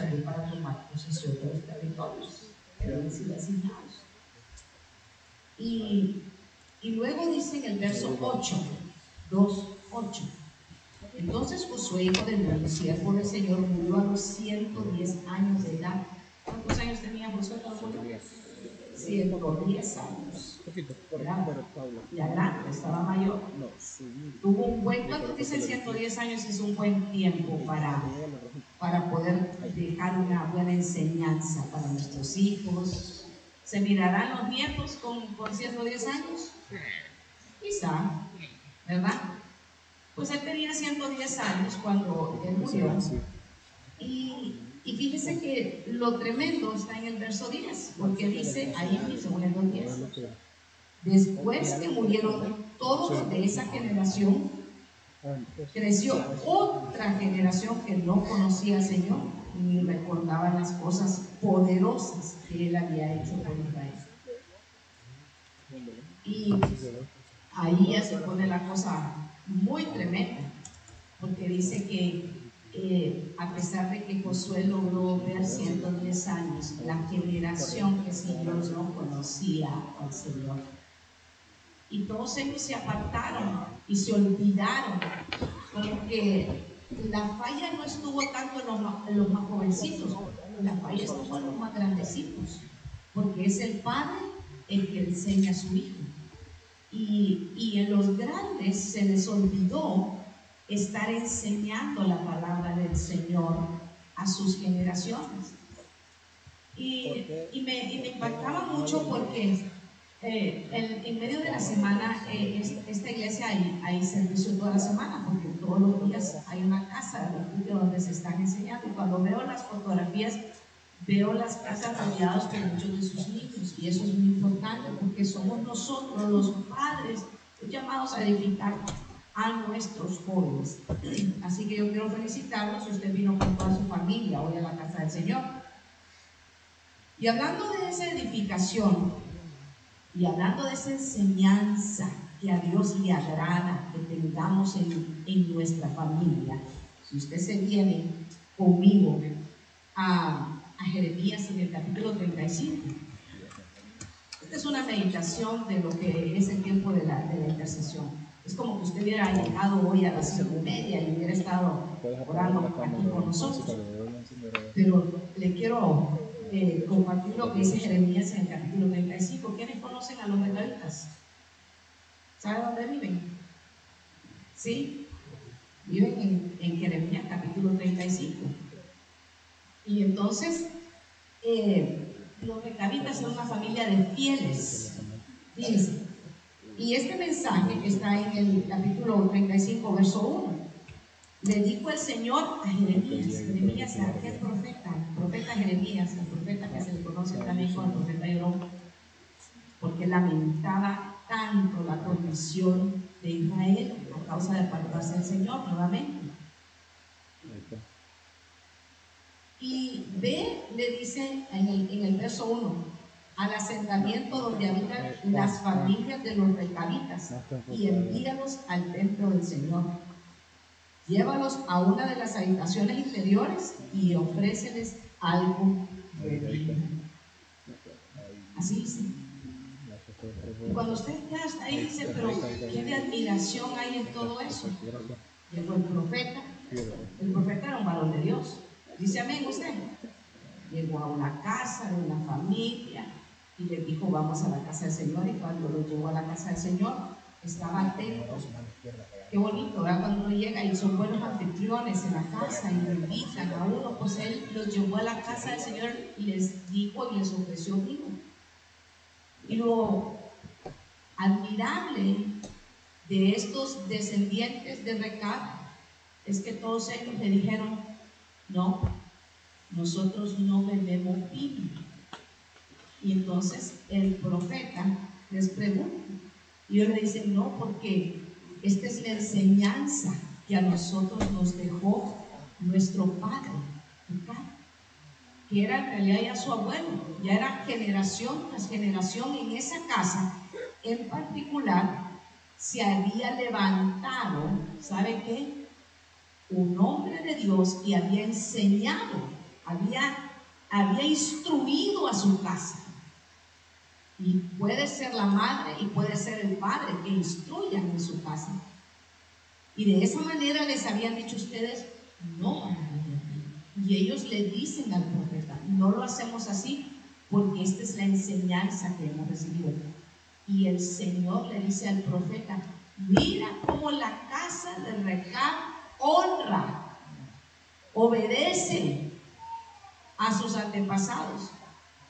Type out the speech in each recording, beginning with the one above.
salir para tomar posesión de los territorios que habían sido asignados. Y, y luego dice en el verso 8, 2, 8. Entonces Josué, hijo de Nun, siervo del Señor, murió a los 110 años de edad. ¿Cuántos años tenía Josué cuando murió? 110 años. Era ya grande, estaba mayor. Tuvo un buen, ¿cuántos dicen 110 años? Es un buen tiempo para, para poder dejar una buena enseñanza para nuestros hijos. ¿Se mirarán los nietos con, con 110 años? Quizá, ¿verdad? Pues él tenía 110 años cuando él murió. Y, y fíjese que lo tremendo está en el verso 10, porque dice ahí en el 10. Después que murieron todos de esa generación, creció otra generación que no conocía al Señor ni recordaba las cosas poderosas que Él había hecho por Israel. Y ahí ya se pone la cosa muy tremenda, porque dice que eh, a pesar de que Josué logró ver 110 años, la generación que siguió no conocía al Señor. Y todos ellos se apartaron y se olvidaron, como que la falla no estuvo tanto en los, en los más jovencitos, la falla estuvo en los más grandecitos, porque es el padre el que enseña a su hijo. Y, y en los grandes se les olvidó estar enseñando la palabra del Señor a sus generaciones. Y, y, me, y me, impactaba mucho porque eh, en, en, medio de la semana, eh, esta iglesia hay, hay servicio toda la semana, porque todos los días hay una casa de donde se están enseñando. Y cuando veo las fotografías, veo las casas rodeadas por muchos de sus niños. Y eso es muy importante porque somos nosotros, los padres, llamados a edificar a nuestros jóvenes. Así que yo quiero felicitarlos si usted vino con toda su familia hoy a la casa del Señor. Y hablando de esa edificación y hablando de esa enseñanza que a Dios le agrada que tengamos en, en nuestra familia, si usted se viene conmigo a, Jeremías en el capítulo 35, esta es una meditación de lo que es el tiempo de la intercesión. Es como que usted hubiera llegado hoy a las cinco y media y hubiera estado orando aquí con nosotros. Pero le quiero eh, compartir lo que dice Jeremías en el capítulo 35. ¿Quiénes conocen a los recabitas? ¿Saben dónde viven? ¿Sí? Viven en, en Jeremías capítulo 35. Y entonces, eh, los recabitas son una familia de fieles. Fíjense. Y este mensaje está en el capítulo 35, verso 1. Le dijo el Señor a Jeremías, Jeremías aquel profeta, el profeta Jeremías, el profeta que se le conoce también como el profeta Jerón, porque lamentaba tanto la condición de Israel a causa de apartarse del Señor nuevamente. Y ve, le dice en el, en el verso 1, al asentamiento donde habitan las familias de los recabitas y envíalos al templo del Señor. Llévalos a una de las habitaciones interiores y ofréceles algo de Así dice. Y cuando usted ya está ahí, dice, pero ¿qué de admiración hay en todo eso? Llegó el profeta. El profeta era un varón de Dios. Dice amén usted. Llegó a una casa de una familia y le dijo, vamos a la casa del Señor. Y cuando lo llevó a la casa del Señor, estaba atento. Qué bonito, ¿verdad? Cuando uno llega y son buenos anfitriones en la casa y lo invitan a uno, pues él los llevó a la casa del Señor y les dijo y les ofreció vino. Y lo admirable de estos descendientes de Recab es que todos ellos le dijeron, no, nosotros no bebemos vino. Y entonces el profeta les pregunta, y ellos le dicen, no, porque esta es la enseñanza que a nosotros nos dejó nuestro padre, que era en realidad ya su abuelo, ya era generación tras generación en esa casa, en particular, se había levantado, ¿sabe qué? Un hombre de Dios que había enseñado había, había instruido a su casa. Y puede ser la madre y puede ser el padre que instruyan en su casa. Y de esa manera les habían dicho ustedes, no van a Y ellos le dicen al profeta, no lo hacemos así porque esta es la enseñanza que hemos recibido. Y el Señor le dice al profeta, mira cómo la casa de Recab honra, obedece a sus antepasados.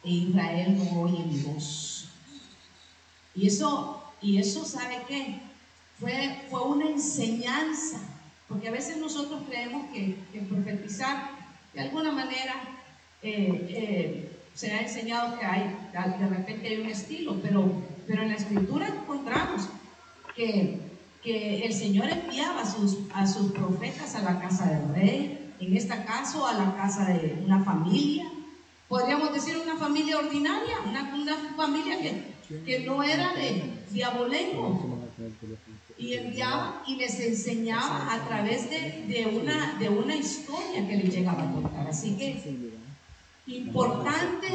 E Israel no oye mi voz. Y eso, y eso ¿sabe qué? Fue, fue una enseñanza. Porque a veces nosotros creemos que, profetizar de alguna manera eh, eh, se ha enseñado que hay, de repente hay un estilo, pero, pero en la escritura encontramos que, que el Señor enviaba a sus, a sus profetas a la casa del rey, en este caso a la casa de una familia, podríamos decir una familia ordinaria, una, una familia que, que, no era de diabolengo. Y enviaba y les enseñaba a través de, de, una, de una historia que les llegaba a contar. Así que importante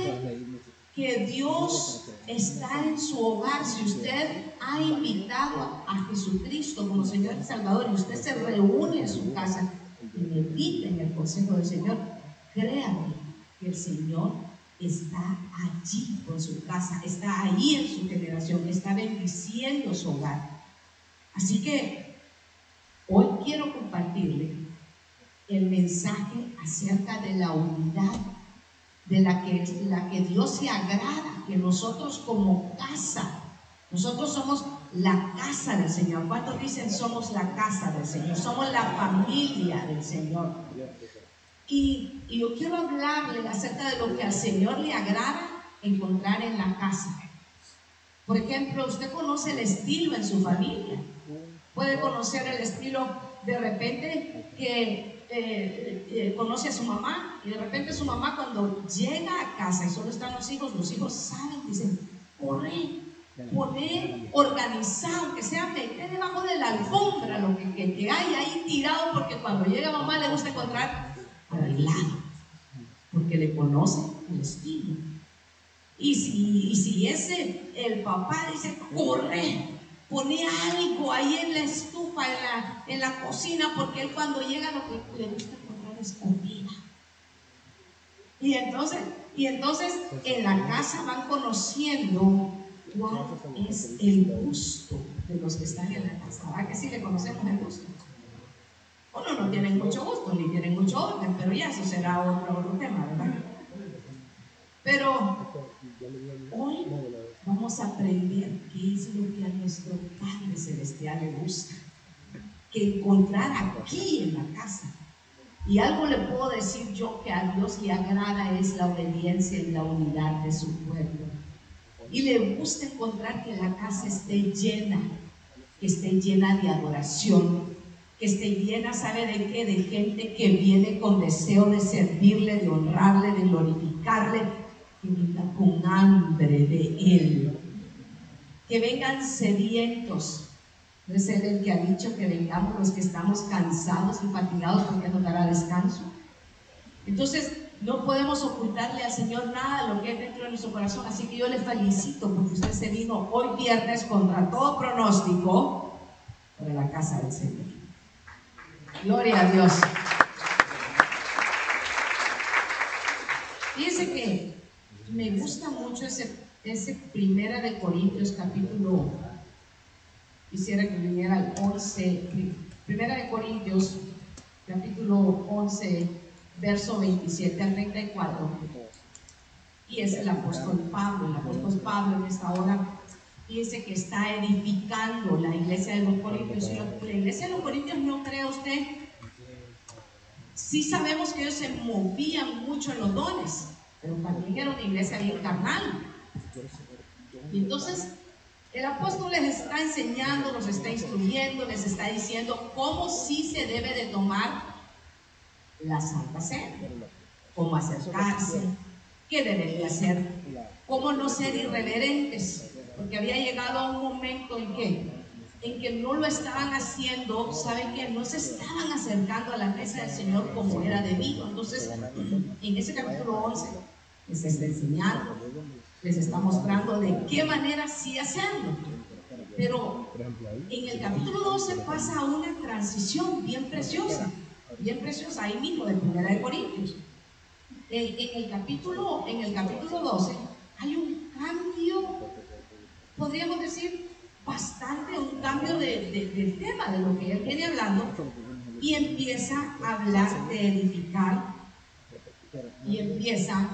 que Dios está en su hogar. Si usted ha invitado a Jesucristo como Señor y Salvador y usted se reúne en su casa y medita en el consejo del Señor, créame que el Señor está allí con su casa, está ahí en su generación, está bendiciendo su hogar. Así que hoy quiero compartirle el mensaje acerca de la unidad de la que, la que Dios se agrada, que nosotros como casa, nosotros somos la casa del Señor. ¿Cuántos dicen somos la casa del Señor? Somos la familia del Señor. Y, y yo quiero hablarle acerca de lo que al Señor le agrada encontrar en la casa. Por ejemplo, usted conoce el estilo en su familia. Puede conocer el estilo de repente que eh, eh, conoce a su mamá y de repente su mamá cuando llega a casa y solo están los hijos, los hijos saben, dicen, corre, poner organizado, que sea meter debajo de la alfombra lo que, que, hay ahí tirado, porque cuando llega mamá le gusta encontrar arreglado, porque le conoce el estilo. Y si, y si ese, el papá dice, corre, pone algo ahí en la estufa, en la, en la cocina, porque él cuando llega lo que le gusta encontrar es comida. Y entonces, y entonces en la casa van conociendo cuál es el gusto de los que están en la casa. ¿Verdad que sí le conocemos el gusto? Uno no tiene mucho gusto, ni tienen mucho orden, pero ya eso será otro, otro tema, ¿verdad? Pero hoy vamos a aprender qué es lo que a nuestro Padre Celestial le gusta. Que encontrar aquí en la casa. Y algo le puedo decir yo que a Dios le agrada es la obediencia y la unidad de su pueblo. Y le gusta encontrar que la casa esté llena, que esté llena de adoración, que esté llena, ¿sabe de qué? De gente que viene con deseo de servirle, de honrarle, de glorificarle, con hambre de Él. Que vengan sedientos. No es el que ha dicho que vengamos los que estamos cansados y fatigados porque nos dará descanso. Entonces, no podemos ocultarle al Señor nada de lo que hay dentro de nuestro corazón. Así que yo le felicito porque usted se vino hoy viernes contra todo pronóstico para la casa del Señor. Gloria a Dios. Fíjense que me gusta mucho ese, ese Primera de Corintios capítulo, quisiera que viniera al 11, Primera de Corintios capítulo 11, verso 27 al 34. Y es el apóstol Pablo, el apóstol Pablo en esta hora dice que está edificando la iglesia de los Corintios. La iglesia de los Corintios no cree usted. Sí sabemos que ellos se movían mucho en los dones, pero también era una iglesia bien carnal. Y entonces el apóstol les está enseñando, los está instruyendo, les está diciendo cómo sí se debe de tomar la Santa Cena, cómo acercarse, qué deben de hacer, cómo no ser irreverentes, porque había llegado a un momento en que en que no lo estaban haciendo, saben que no se estaban acercando a la mesa del Señor como era debido. Entonces, en ese capítulo 11 les está enseñando, les está mostrando de qué manera sí hacerlo. Pero en el capítulo 12 pasa una transición bien preciosa, bien preciosa, ahí mismo de Primera de Corintios. En, el capítulo, en el capítulo 12 hay un cambio, podríamos decir, bastante, un cambio de, de, del tema de lo que él viene hablando y empieza a hablar de edificar y empieza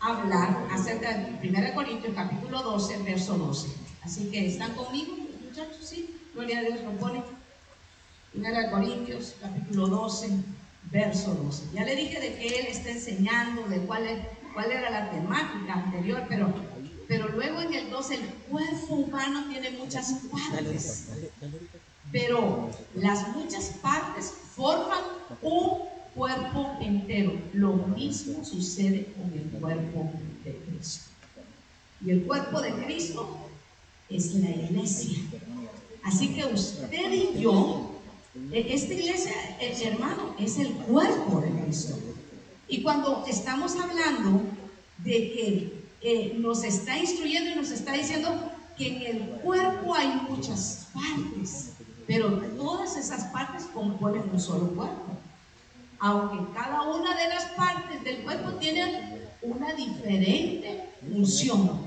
a hablar acerca de 1 Corintios capítulo 12, verso 12. Así que están conmigo, muchachos, sí, gloria a Dios, lo pone. 1 Corintios capítulo 12, verso 12. Ya le dije de que él está enseñando, de cuál, es, cuál era la temática anterior, pero pero luego en el 2 el cuerpo humano tiene muchas partes. Pero las muchas partes forman un cuerpo entero. Lo mismo sucede con el cuerpo de Cristo. Y el cuerpo de Cristo es la iglesia. Así que usted y yo, esta iglesia, el hermano, es el cuerpo de Cristo. Y cuando estamos hablando de que nos está instruyendo y nos está diciendo que en el cuerpo hay muchas partes, pero todas esas partes componen un solo cuerpo. Aunque cada una de las partes del cuerpo tiene una diferente función.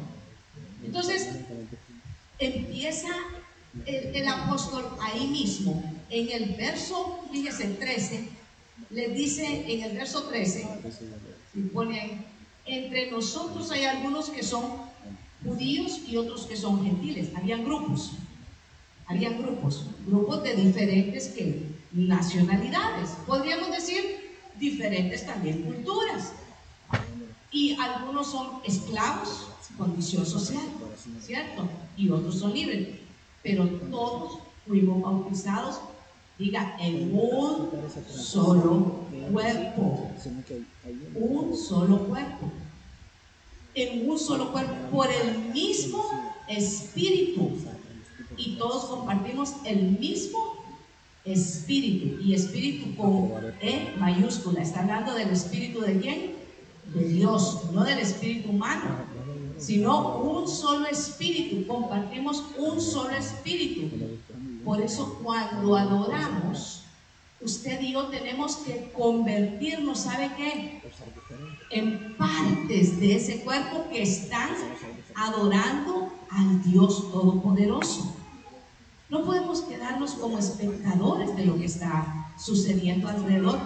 Entonces, empieza el, apóstol ahí mismo, en el verso, fíjese, 13, le dice en el verso 13, y pone ahí, entre nosotros hay algunos que son judíos y otros que son gentiles. Habían grupos, habían grupos, grupos de diferentes nacionalidades, podríamos decir diferentes también culturas. Y algunos son esclavos, condición social, ¿cierto? Y otros son libres. Pero todos fuimos bautizados Diga, en un solo cuerpo. Un solo cuerpo. En un solo cuerpo, por el mismo espíritu. Y todos compartimos el mismo espíritu. Y espíritu con E mayúscula. Está hablando del espíritu de quién? De Dios, no del espíritu humano sino un solo espíritu, compartimos un solo espíritu. Por eso cuando adoramos, usted y yo tenemos que convertirnos, ¿sabe qué? En partes de ese cuerpo que están adorando al Dios Todopoderoso. No podemos quedarnos como espectadores de lo que está sucediendo alrededor,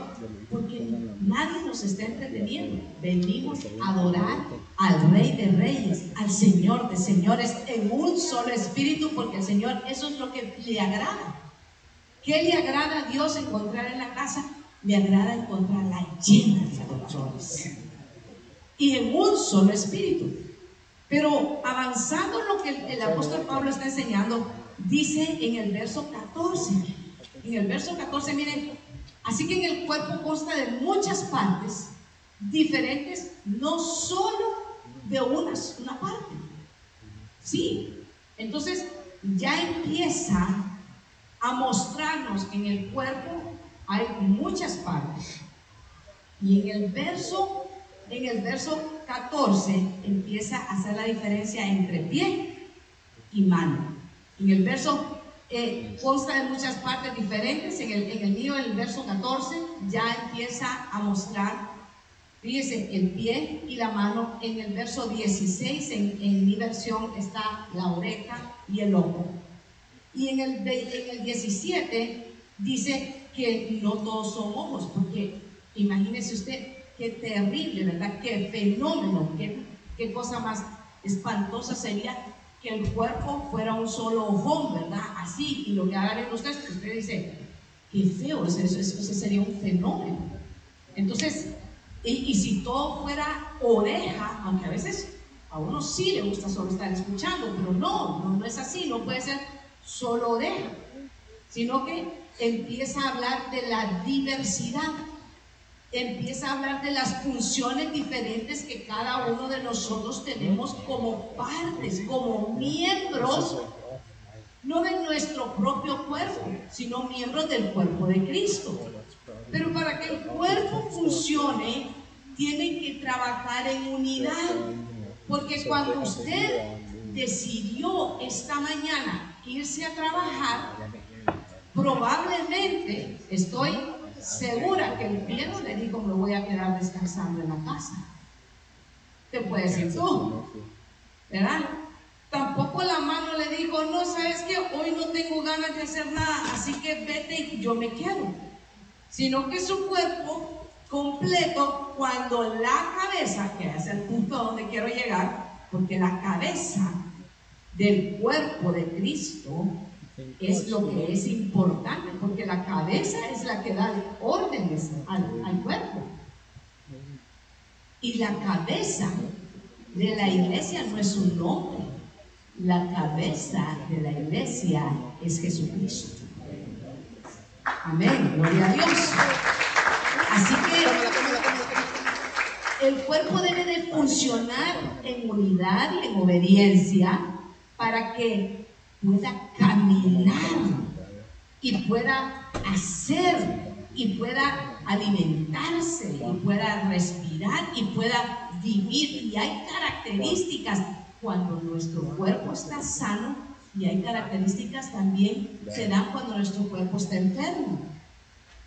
porque nadie nos está entreteniendo. Venimos a adorar al Rey de Reyes, al Señor de Señores, en un solo espíritu, porque el Señor, eso es lo que le agrada. ¿Qué le agrada a Dios encontrar en la casa? Le agrada encontrarla llena de adoradores. Y en un solo espíritu. Pero avanzando lo que el apóstol Pablo está enseñando, dice en el verso 14, en el verso 14, miren, así que en el cuerpo consta de muchas partes diferentes, no solo de una, una parte. Sí, entonces ya empieza a mostrarnos que en el cuerpo hay muchas partes. Y en el verso, en el verso 14 empieza a hacer la diferencia entre pie y mano. En el verso eh, consta de muchas partes diferentes. En el, en el mío, en el verso 14, ya empieza a mostrar, fíjese, el pie y la mano. En el verso 16, en, en mi versión, está la oreja y el ojo. Y en el, en el 17 dice que no todos son ojos, porque imagínese usted qué terrible, ¿verdad? Qué fenómeno, qué, qué cosa más espantosa sería que el cuerpo fuera un solo ojón, ¿verdad? Así, y lo que hagan ustedes, usted dice, qué feo, eso, eso, sería un fenómeno. Entonces, y, y, si todo fuera oreja, aunque a veces a uno sí le gusta solo estar escuchando, pero no, no, no es así, no puede ser solo oreja, sino que empieza a hablar de la diversidad empieza a hablar de las funciones diferentes que cada uno de nosotros tenemos como partes, como miembros no de nuestro propio cuerpo, sino miembros del cuerpo de Cristo. Pero para que el cuerpo funcione, tiene que trabajar en unidad. Porque cuando usted decidió esta mañana irse a trabajar, probablemente estoy segura que el pie le dijo me voy a quedar descansando en la casa. Te puedes decir tú, ¿verdad? Tampoco la mano le dijo, no, sabes que hoy no tengo ganas de hacer nada, así que vete y yo me quedo. Sino que su cuerpo completo, cuando la cabeza, que es el punto donde quiero llegar, porque la cabeza del cuerpo de Cristo es lo que es importante, porque la cabeza es la que da órdenes al, cuerpo. Y la cabeza de la iglesia no es un nombre, la cabeza de la iglesia es Jesucristo. Amén, gloria a Dios. Así que el cuerpo debe de funcionar en unidad y en obediencia para que pueda caminar y pueda hacer y pueda alimentarse y pueda respirar y pueda vivir. Y hay características cuando nuestro cuerpo está sano y hay características también que dan cuando nuestro cuerpo está enfermo.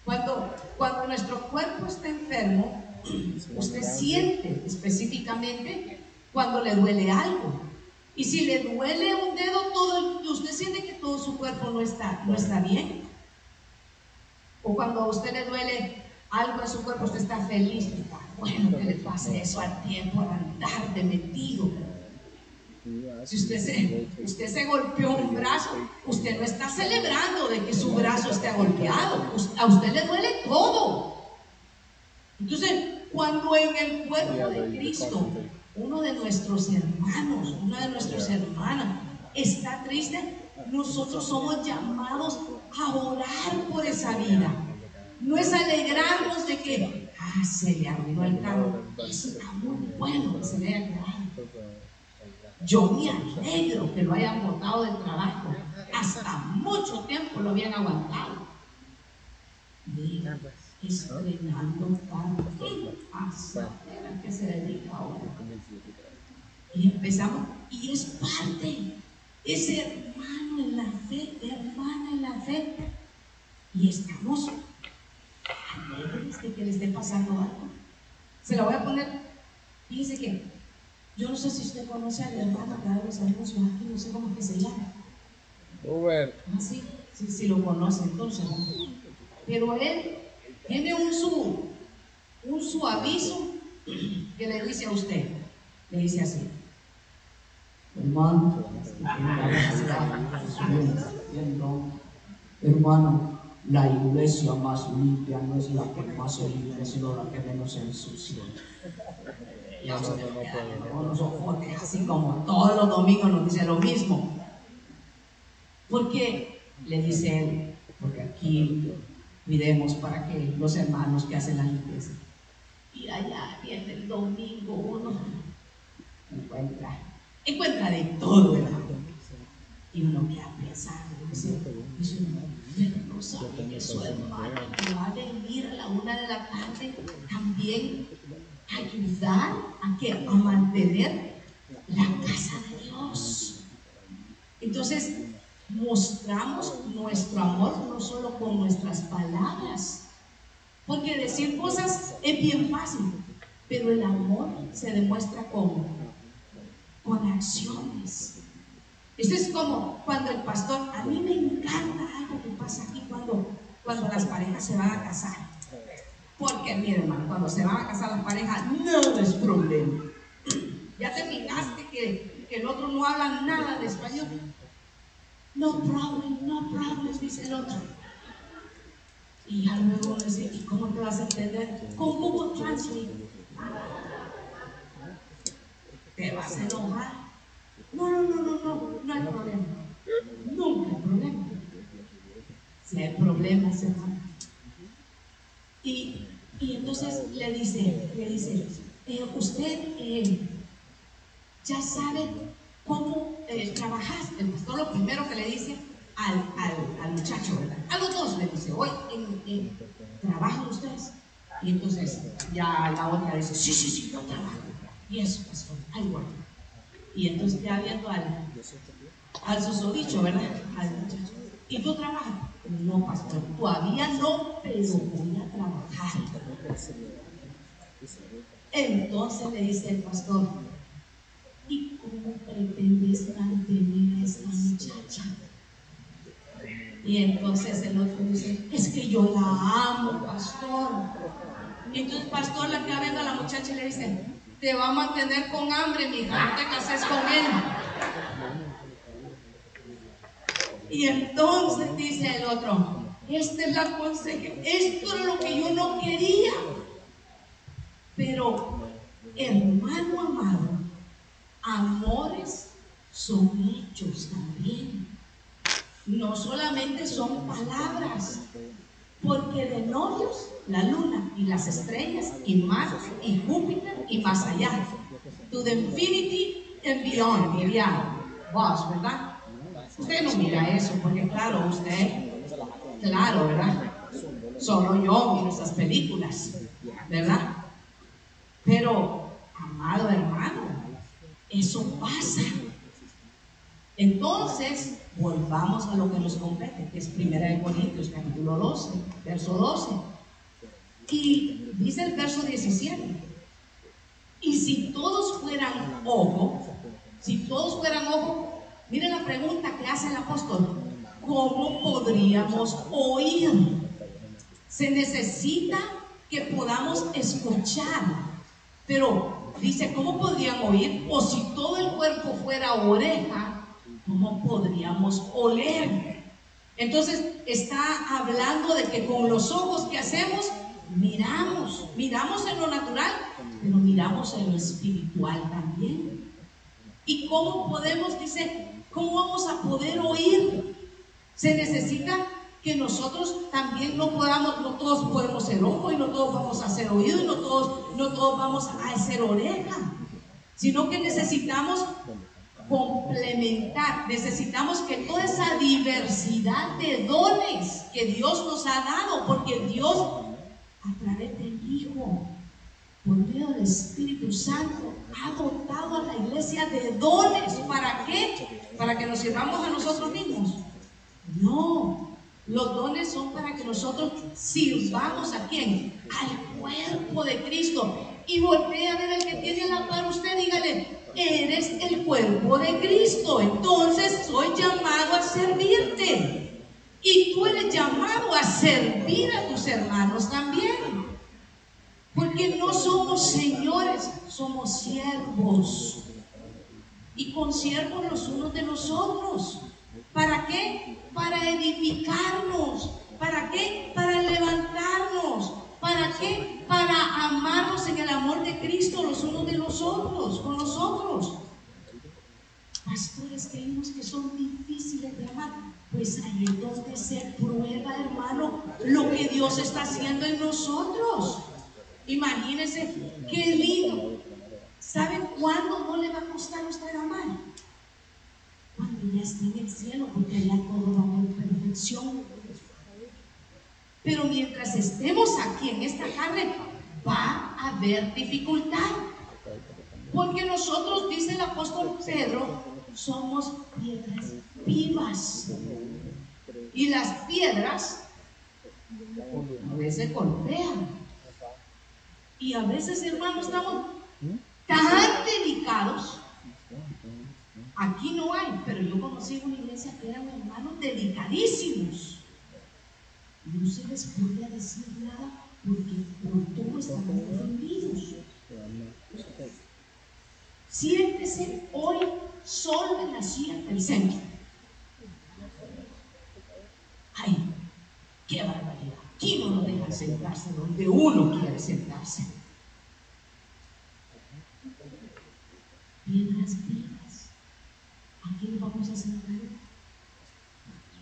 Cuando, cuando nuestro cuerpo está enfermo, usted siente específicamente cuando le duele algo. Y si le duele un dedo, todo, usted siente que todo su cuerpo no está, no está bien. O cuando a usted le duele algo en su cuerpo, usted está feliz. Bueno que le pase eso al tiempo, al andar de metido. Si usted se, usted se golpeó un brazo, usted no está celebrando de que su brazo esté golpeado. A usted le duele todo. Entonces, cuando en el cuerpo de Cristo uno de nuestros hermanos, una de nuestras hermanas está triste, nosotros somos llamados a orar por esa vida. No es alegrarnos de que, ah, se le arruinó el carro. Está muy bueno que se le haya Yo me alegro que lo hayan botado del trabajo. Hasta mucho tiempo lo habían aguantado. Mira, estrenando tanto. A que se dedica ahora. Y empezamos, y es parte, es hermano en la fe, hermana en la fe. Y estamos alegres de que le esté pasando algo. Se la voy a poner, fíjense que yo no sé si usted conoce al hermano que da los aquí, no sé cómo que se llama. Uber. Ah, sí, sí, sí lo conoce entonces. Pero él tiene un su, un su aviso que le dice a usted, le dice así. Hermano, hermano, la iglesia más limpia no es la que más se limpia, sino la que menos se ensucia. Y así como todos los domingos nos dice lo mismo. Porque le dice él, porque aquí miremos para que los hermanos que hacen la limpieza. Y allá viene el domingo uno encuentra encuentra de todo el Y uno queda pensando, dice, dice no sabe que su hermano va a venir a la una de la tarde también ayudar a, que, a mantener la casa de Dios. Entonces, mostramos nuestro amor no solo con nuestras palabras, porque decir cosas es bien fácil, pero el amor se demuestra como con acciones. Esto es como cuando el pastor, a mí me encanta algo que pasa aquí cuando, cuando las parejas se van a casar. Porque, mi hermano, cuando se van a casar las parejas, no es problema. Ya terminaste que, que el otro no habla nada de español. No problem, no problem, dice el otro. Y ya luego dice, ¿y cómo te vas a entender? Con Google Translate te vas a enojar. No, no, no, no, no, no hay problema. Nunca hay problema. Si hay problemas, hermano. Y, y entonces le dice, le dice, eh, usted eh, ya sabe cómo eh, trabajar. El pastor lo primero que le dice, al, al, muchacho, ¿verdad? A los dos le dice, oye, ¿trabajan ustedes? Y entonces ya la otra dice, sí, sí, sí, yo trabajo. Y eso, pastor, ahí bueno. Y entonces ya viendo al, al susodicho, ¿verdad? Al muchacho. ¿Y tú trabajas? No, pastor, todavía no, pero voy a trabajar. Entonces le dice el pastor, ¿y cómo pretendes mantener a esta muchacha? Y entonces el otro dice, es que yo la amo, pastor. Y entonces pastor la queda viendo a la muchacha y le dice, te va a mantener con hambre, mi hija, no te cases con él. Y entonces dice el otro, esta es la conseja, esto es lo que yo no quería. Pero, hermano amado, amores son hechos también. No solamente son palabras, porque de novios la luna y las estrellas y Marte y Júpiter y más allá. To the infinity and beyond, diría vos, ¿verdad? Usted no mira eso, porque claro, usted, claro, ¿verdad? Solo yo miro esas películas, ¿verdad? Pero, amado hermano, eso pasa. Entonces, volvamos a lo que nos compete, que es Primera de Corintios, capítulo 12, verso 12. Y dice el verso 17, y si todos fueran ojo, si todos fueran ojo, miren la pregunta que hace el apóstol, ¿cómo podríamos oír? Se necesita que podamos escuchar pero dice, ¿cómo podrían oír? O si todo el cuerpo fuera oreja, ¿cómo podríamos oler? Entonces está hablando de que con los ojos que hacemos, miramos, miramos en lo natural, pero miramos en lo espiritual también. ¿Y cómo podemos, dice, cómo vamos a poder oír? Se necesita que nosotros también no podamos, no todos podemos ser ojo y no todos vamos a ser oído y no todos, no todos vamos a ser oreja, sino que necesitamos complementar, necesitamos que toda esa diversidad de dones que Dios nos ha dado, porque Dios a través del Hijo, por medio del Espíritu Santo, ha dotado a la iglesia de dones. ¿Para qué? ¿Para que nos sirvamos a nosotros mismos? No, los dones son para que nosotros sirvamos a quién? Al cuerpo de Cristo. Y voltee a ver al que tiene la par usted, dígale, eres el cuerpo de Cristo. Entonces soy llamado a servirte. Y tú eres llamado a servir a tus hermanos también. Porque no somos señores, somos siervos. Y con siervos los unos de los otros. ¿Para qué? Para edificarnos. ¿Para qué? Para levantarnos. ¿Para qué? Para amarnos en el amor de Cristo los unos de los otros, con los otros. Pastores creemos que son difíciles de amar. Pues ahí es donde se prueba, hermano, lo que Dios está haciendo en nosotros. Imagínense qué lindo. ¿Saben cuándo no le va a costar a usted amar? Cuando ya esté en el cielo, porque allá todo va a perfección. Pero mientras estemos aquí en esta carne, va a haber dificultad. Porque nosotros, dice el apóstol Pedro, somos piedras vivas. Y las piedras a veces golpean. Y a veces, hermanos, estamos tan delicados Aquí no hay, pero yo conocí una iglesia que eran hermanos delicadísimos. No se les podía decir nada porque por todo estaban ofendidos. Siéntese hoy solo en la silla del centro. Ay, qué barbaridad. Aquí no lo dejan sentarse donde uno quiere sentarse. Piedras vivas aquí vamos a sentar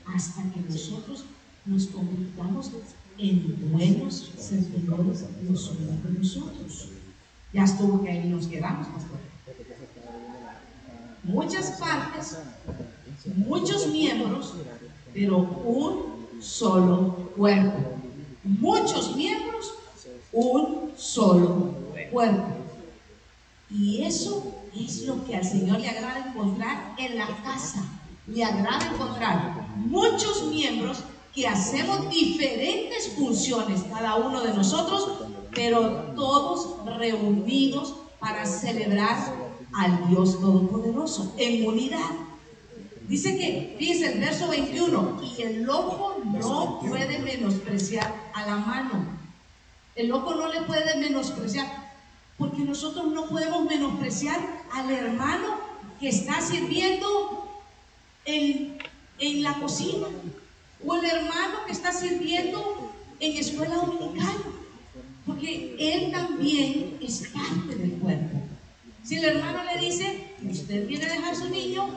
hasta que nosotros nos convirtamos en buenos servidores los unos de nosotros. Ya estuvo que ahí nos quedamos, pastor. Muchas partes, muchos miembros pero un solo cuerpo. Muchos miembros, un solo cuerpo. Y eso es lo que al Señor le agrada encontrar en la casa. Le agrada encontrar muchos miembros que hacemos diferentes funciones, cada uno de nosotros, pero todos reunidos para celebrar al Dios Todopoderoso en unidad. Dice que, dice el verso 21, y el ojo no puede menospreciar a la mano. El ojo no le puede menospreciar, porque nosotros no podemos menospreciar al hermano que está sirviendo en, en la cocina, o el hermano que está sirviendo en escuela dominical, porque él también es parte del cuerpo. Si el hermano le dice, usted viene a dejar su niño,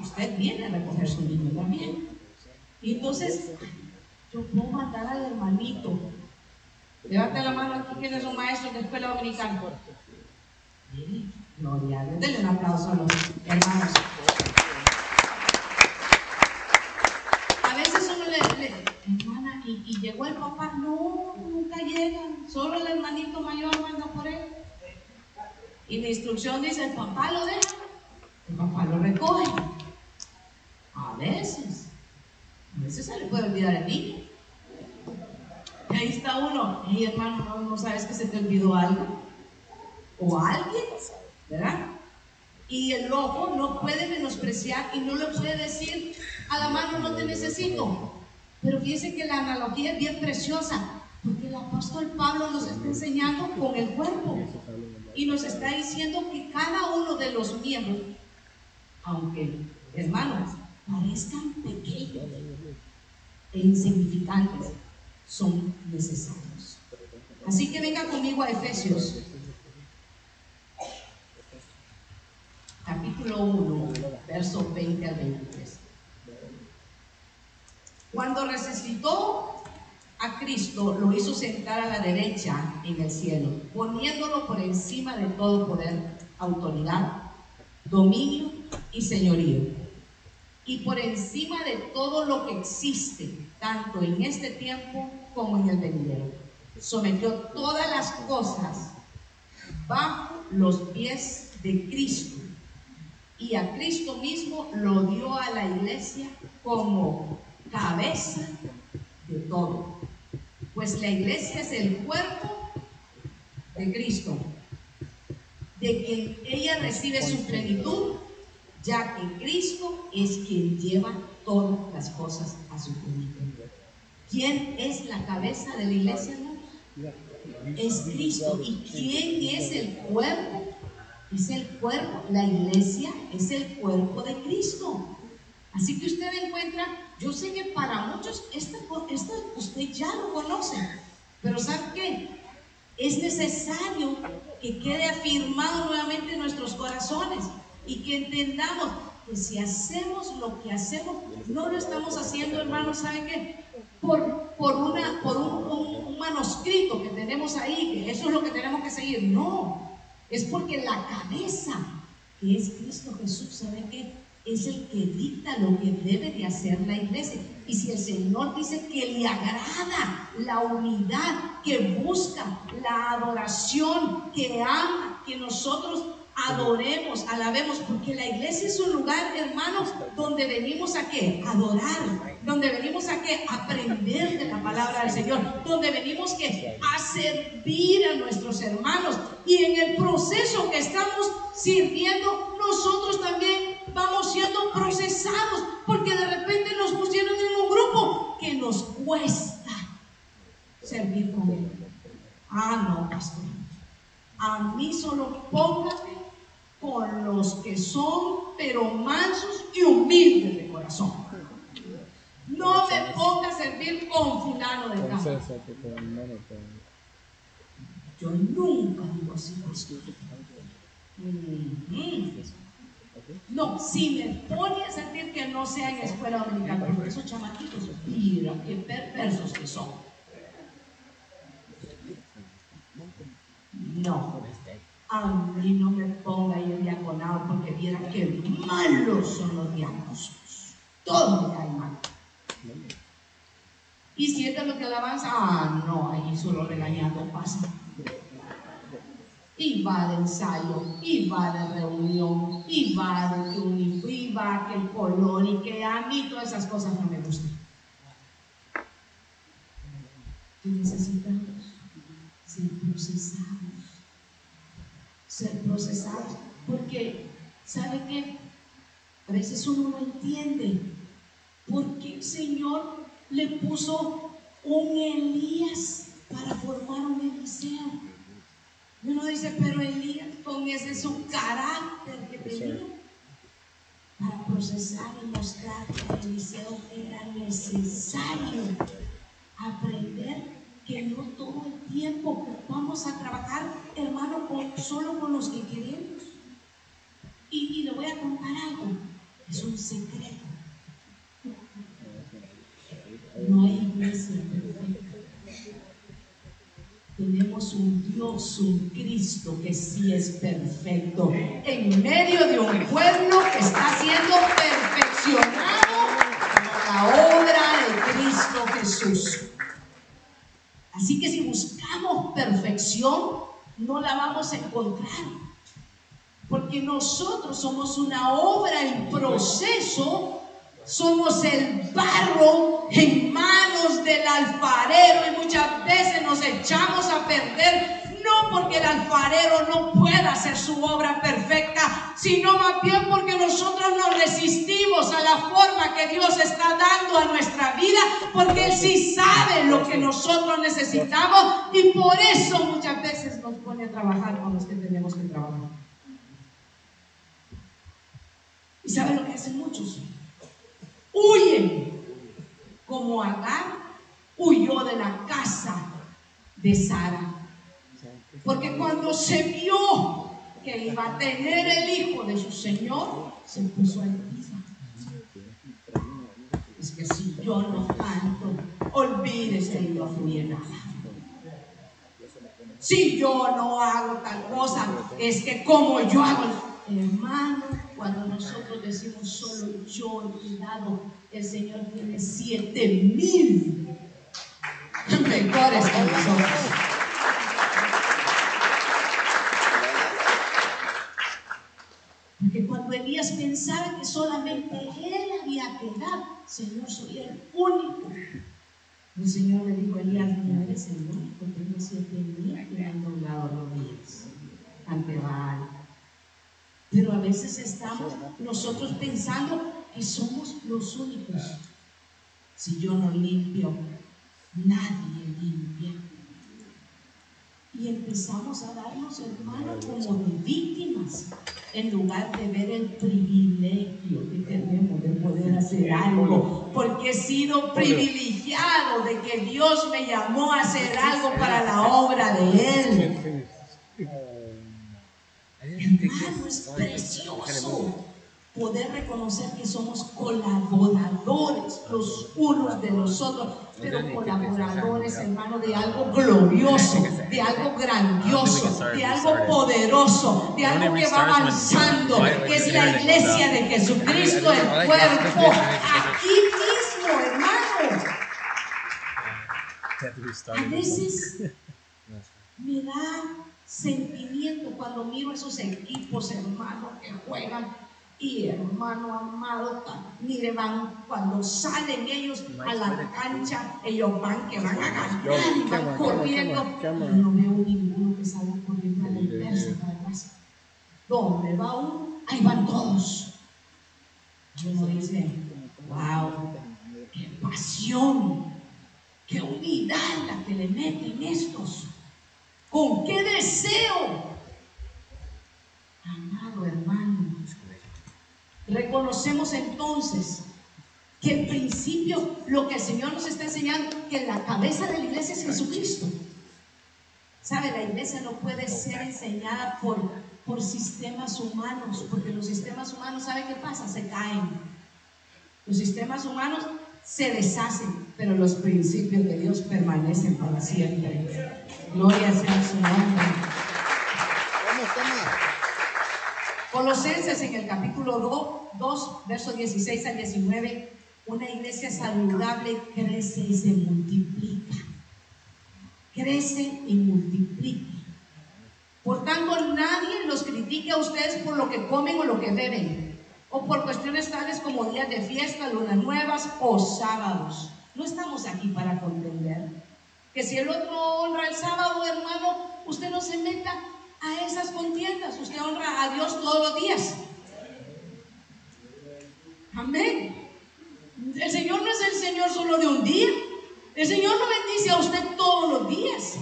usted viene a recoger su niño también. Y entonces, yo puedo mandar al hermanito. Levante la mano aquí, ¿quién es un maestro de escuela dominical? Gloria a Dios. Denle un aplauso a los hermanos. A veces uno le, le hermana, ¿y, ¿y, llegó el papá? No, nunca llega. Solo el hermanito mayor manda por él. Y la instrucción dice, el papá lo deja, el papá lo recoge. A veces, a veces se le puede olvidar el niño. Y ahí está uno, y hermano, no, no sabes que se te olvidó algo. O alguien, ¿verdad? Y el ojo no puede menospreciar y no le puede decir a la mano no te necesito. Pero fíjense que la analogía es bien preciosa, porque el apóstol Pablo nos está enseñando con el cuerpo y nos está diciendo que cada uno de los miembros, aunque hermanos, parezcan pequeños e insignificantes, son necesarios. Así que venga conmigo a Efesios, capítulo 1, versos 20 al 23. Cuando resucitó a Cristo lo hizo sentar a la derecha en el cielo, poniéndolo por encima de todo poder, autoridad, dominio y señorío. Y por encima de todo lo que existe, tanto en este tiempo como en el venidero. Sometió todas las cosas bajo los pies de Cristo. Y a Cristo mismo lo dio a la iglesia como cabeza de todo pues la iglesia es el cuerpo de Cristo, de quien ella recibe su plenitud, ya que Cristo es quien lleva todas las cosas a su plenitud. ¿Quién es la cabeza de la iglesia? Es Cristo. ¿Y quién es el cuerpo? Es el cuerpo. La iglesia es el cuerpo de Cristo. Así que usted encuentra yo sé que para muchos esto, usted ya lo conoce, pero ¿sabe qué? Es necesario que quede afirmado nuevamente en nuestros corazones y que entendamos que si hacemos lo que hacemos, no lo estamos haciendo, hermanos, ¿sabe qué? Por, por, una, por un, un manuscrito que tenemos ahí, que eso es lo que tenemos que seguir. No, es porque la cabeza, que es Cristo Jesús, ¿sabe qué? es el que dicta lo que debe de hacer la iglesia. Y si el Señor dice que le agrada la unidad, que busca la adoración, que ama, que nosotros adoremos, alabemos, porque la iglesia es un lugar, hermanos, donde venimos a qué? Adorar, donde venimos a qué? Aprender de la palabra del Señor, donde venimos que a servir a nuestros hermanos y en el proceso que estamos sirviendo, nosotros también vamos siendo procesados, porque de repente nos pusieron en un grupo que nos cuesta servir con él. Ah, no, pastor. A mí solo póngame con los que son, pero mansos y humildes de corazón. No me ponga a servir con fulano de casa. Yo nunca digo así. No, si me pone a sentir que no sea en escuela dominical, porque esos chamaquitos, mira qué perversos que son. No, a mí no me ponga el diaconado porque vieran qué malos son los diáconos. Todos me caen mal. Y siente lo que alabanza, ah, no, ahí solo regañando pasa. Y va de ensayo, y va de reunión, y va de que y va que el color, y que a mí todas esas cosas no me gustan. Y necesitamos ser procesados, ser procesados, porque, ¿sabe qué? A veces uno no entiende por qué el Señor le puso un Elías para formar un Eliseo. Y uno dice, pero Elías con ese su carácter que tenía para procesar y mostrar que Eliseo era necesario aprender que no todo el tiempo vamos a trabajar, hermano, solo con los que queremos. Y, y le voy a contar algo, es un secreto. No hay iglesia perfecta. Tenemos un Dios, un Cristo que sí es perfecto. En medio de un pueblo que está siendo perfeccionado por la obra de Cristo Jesús. Así que si buscamos perfección, no la vamos a encontrar. Porque nosotros somos una obra en proceso somos el barro en manos del alfarero y muchas veces nos echamos a perder, no porque el alfarero no pueda hacer su obra perfecta, sino más bien porque nosotros que Dios está dando a nuestra vida, porque Él sí sabe lo que nosotros necesitamos y por eso muchas veces nos pone a trabajar con los que tenemos que trabajar. ¿Y sabe lo que hacen muchos? huyen, como Agar huyó de la casa de Sara. Porque cuando se vio que iba a tener el hijo de su Señor, se puso a si yo no canto, olvídese y no fluye nada. Si yo no hago tal cosa, es que como yo hago, hermano, cuando nosotros decimos solo yo cuidado, el Señor tiene siete mil mejores que nosotros. Porque cuando Elías pensaba que solamente él había que dar, Señor, soy el único. El Señor le dijo a Elías, no eres el único, tengo siete mil que han doblado rodillas ante Baal. Pero a veces estamos nosotros pensando que somos los únicos. Si yo no limpio, nadie limpia. Y empezamos a darnos, hermanos, como de víctimas, en lugar de ver el privilegio que tenemos de poder hacer algo. Porque he sido privilegiado de que Dios me llamó a hacer algo para la obra de Él. Hermano, es precioso poder reconocer que somos colaboradores los unos de los otros, pero colaboradores, hermano, de algo glorioso, de algo grandioso, de algo poderoso, de algo que va avanzando, que es la iglesia de Jesucristo, el cuerpo, aquí mismo, hermano. A veces me da sentimiento cuando miro esos equipos, hermanos, que juegan. Y hermano amado, mire, van, cuando salen ellos a la cancha, ellos van, que van a ganar y van corriendo. no veo ninguno que salga corriendo a la inversa para ¿Dónde va uno? Ahí van todos. Y uno dice, wow, qué pasión, qué unidad la que le meten estos. ¿Con qué deseo? Amado hermano, reconocemos entonces que el principio, lo que el Señor nos está enseñando, que la cabeza de la iglesia es Jesucristo. ¿Sabe? La iglesia no puede ser enseñada por, por sistemas humanos, porque los sistemas humanos, ¿sabe qué pasa? Se caen. Los sistemas humanos se deshacen, pero los principios de Dios permanecen para siempre. Gloria sea su nombre. Colosenses en el capítulo 2, 2, verso 16 al 19, Una iglesia saludable crece y se multiplica. Crece y multiplica. Por tanto, nadie los critique a ustedes por lo que comen o lo que beben, o por cuestiones tales como días de fiesta, lunas nuevas o sábados. No estamos aquí para contender. Que si el otro honra el sábado, hermano, usted no se meta a esas contiendas. Usted honra a Dios todos los días. Amén. El Señor no es el Señor solo de un día. El Señor lo bendice a usted todos los días.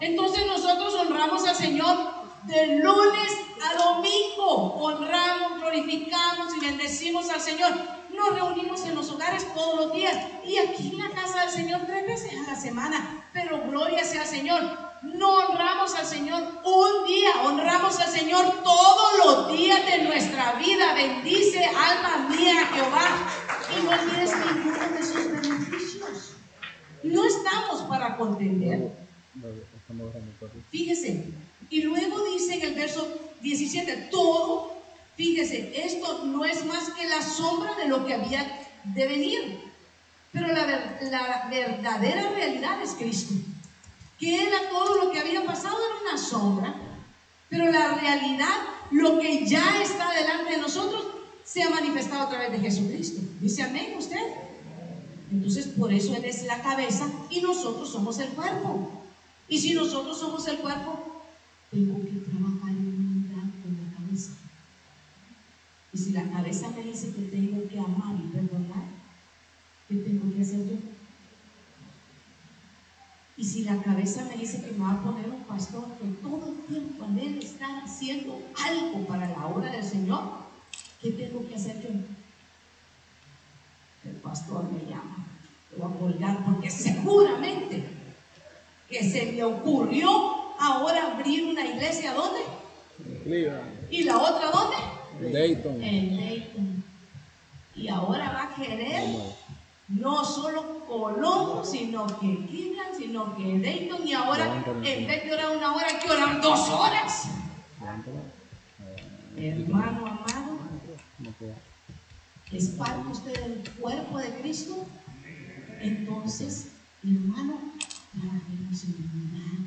Entonces nosotros honramos al Señor de lunes a domingo. Honramos, glorificamos y bendecimos al Señor. Nos reunimos en los hogares todos los días y aquí en la casa del Señor tres veces a la semana. Pero gloria sea al Señor. No honramos al Señor un día, honramos al Señor todos los días de nuestra vida. Bendice alma mía Jehová y no olvides ninguno de sus beneficios. No estamos para contender. Fíjese, y luego dice en el verso 17, todo, fíjese, esto no es más que la sombra de lo que había de venir. Pero la, la verdadera realidad es Cristo que era todo lo que había pasado era una sombra, pero la realidad, lo que ya está delante de nosotros, se ha manifestado a través de Jesucristo. Dice amén usted. Entonces por eso Él es la cabeza y nosotros somos el cuerpo. Y si nosotros somos el cuerpo, tengo que trabajar en unidad con la cabeza. Y si la cabeza me dice que tengo que amar y perdonar, ¿qué tengo que hacer yo? Y si la cabeza me dice que me va a poner un pastor que todo el tiempo en él está haciendo algo para la obra del Señor, ¿qué tengo que hacer yo? El pastor me llama, lo voy a colgar porque seguramente que se me ocurrió ahora abrir una iglesia, ¿dónde? ¿Y la otra dónde? En Dayton. En Dayton. Y ahora va a querer no solo Colombo, sino que Cleveland, sino que Dayton, y ahora en vez de orar una hora, hay que orar dos horas. Hermano amado, ¿es parte usted del cuerpo de Cristo? Entonces, hermano, trabajemos en unidad.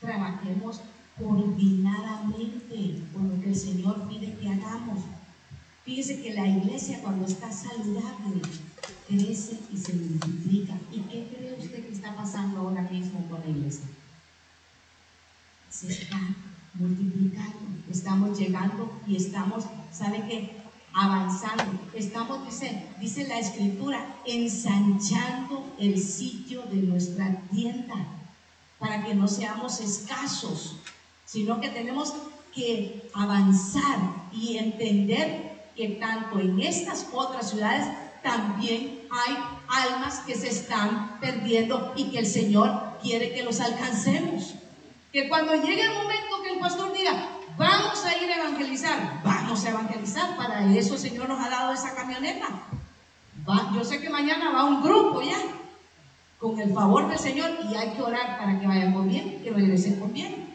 Trabajemos coordinadamente con lo que el Señor pide que hagamos. Fíjese que la iglesia cuando está saludable crece y se multiplica. ¿Y qué cree usted que está pasando ahora mismo con la iglesia? Se está multiplicando, estamos llegando y estamos, ¿sabe qué? Avanzando. Estamos, dice, dice la escritura, ensanchando el sitio de nuestra tienda para que no seamos escasos, sino que tenemos que avanzar y entender que tanto en estas otras ciudades también hay almas que se están perdiendo y que el Señor quiere que los alcancemos. Que cuando llegue el momento que el pastor diga, vamos a ir a evangelizar, vamos a evangelizar, para eso el Señor nos ha dado esa camioneta. yo sé que mañana va un grupo ya, con el favor del Señor, y hay que orar para que vayan con bien y regresen con bien.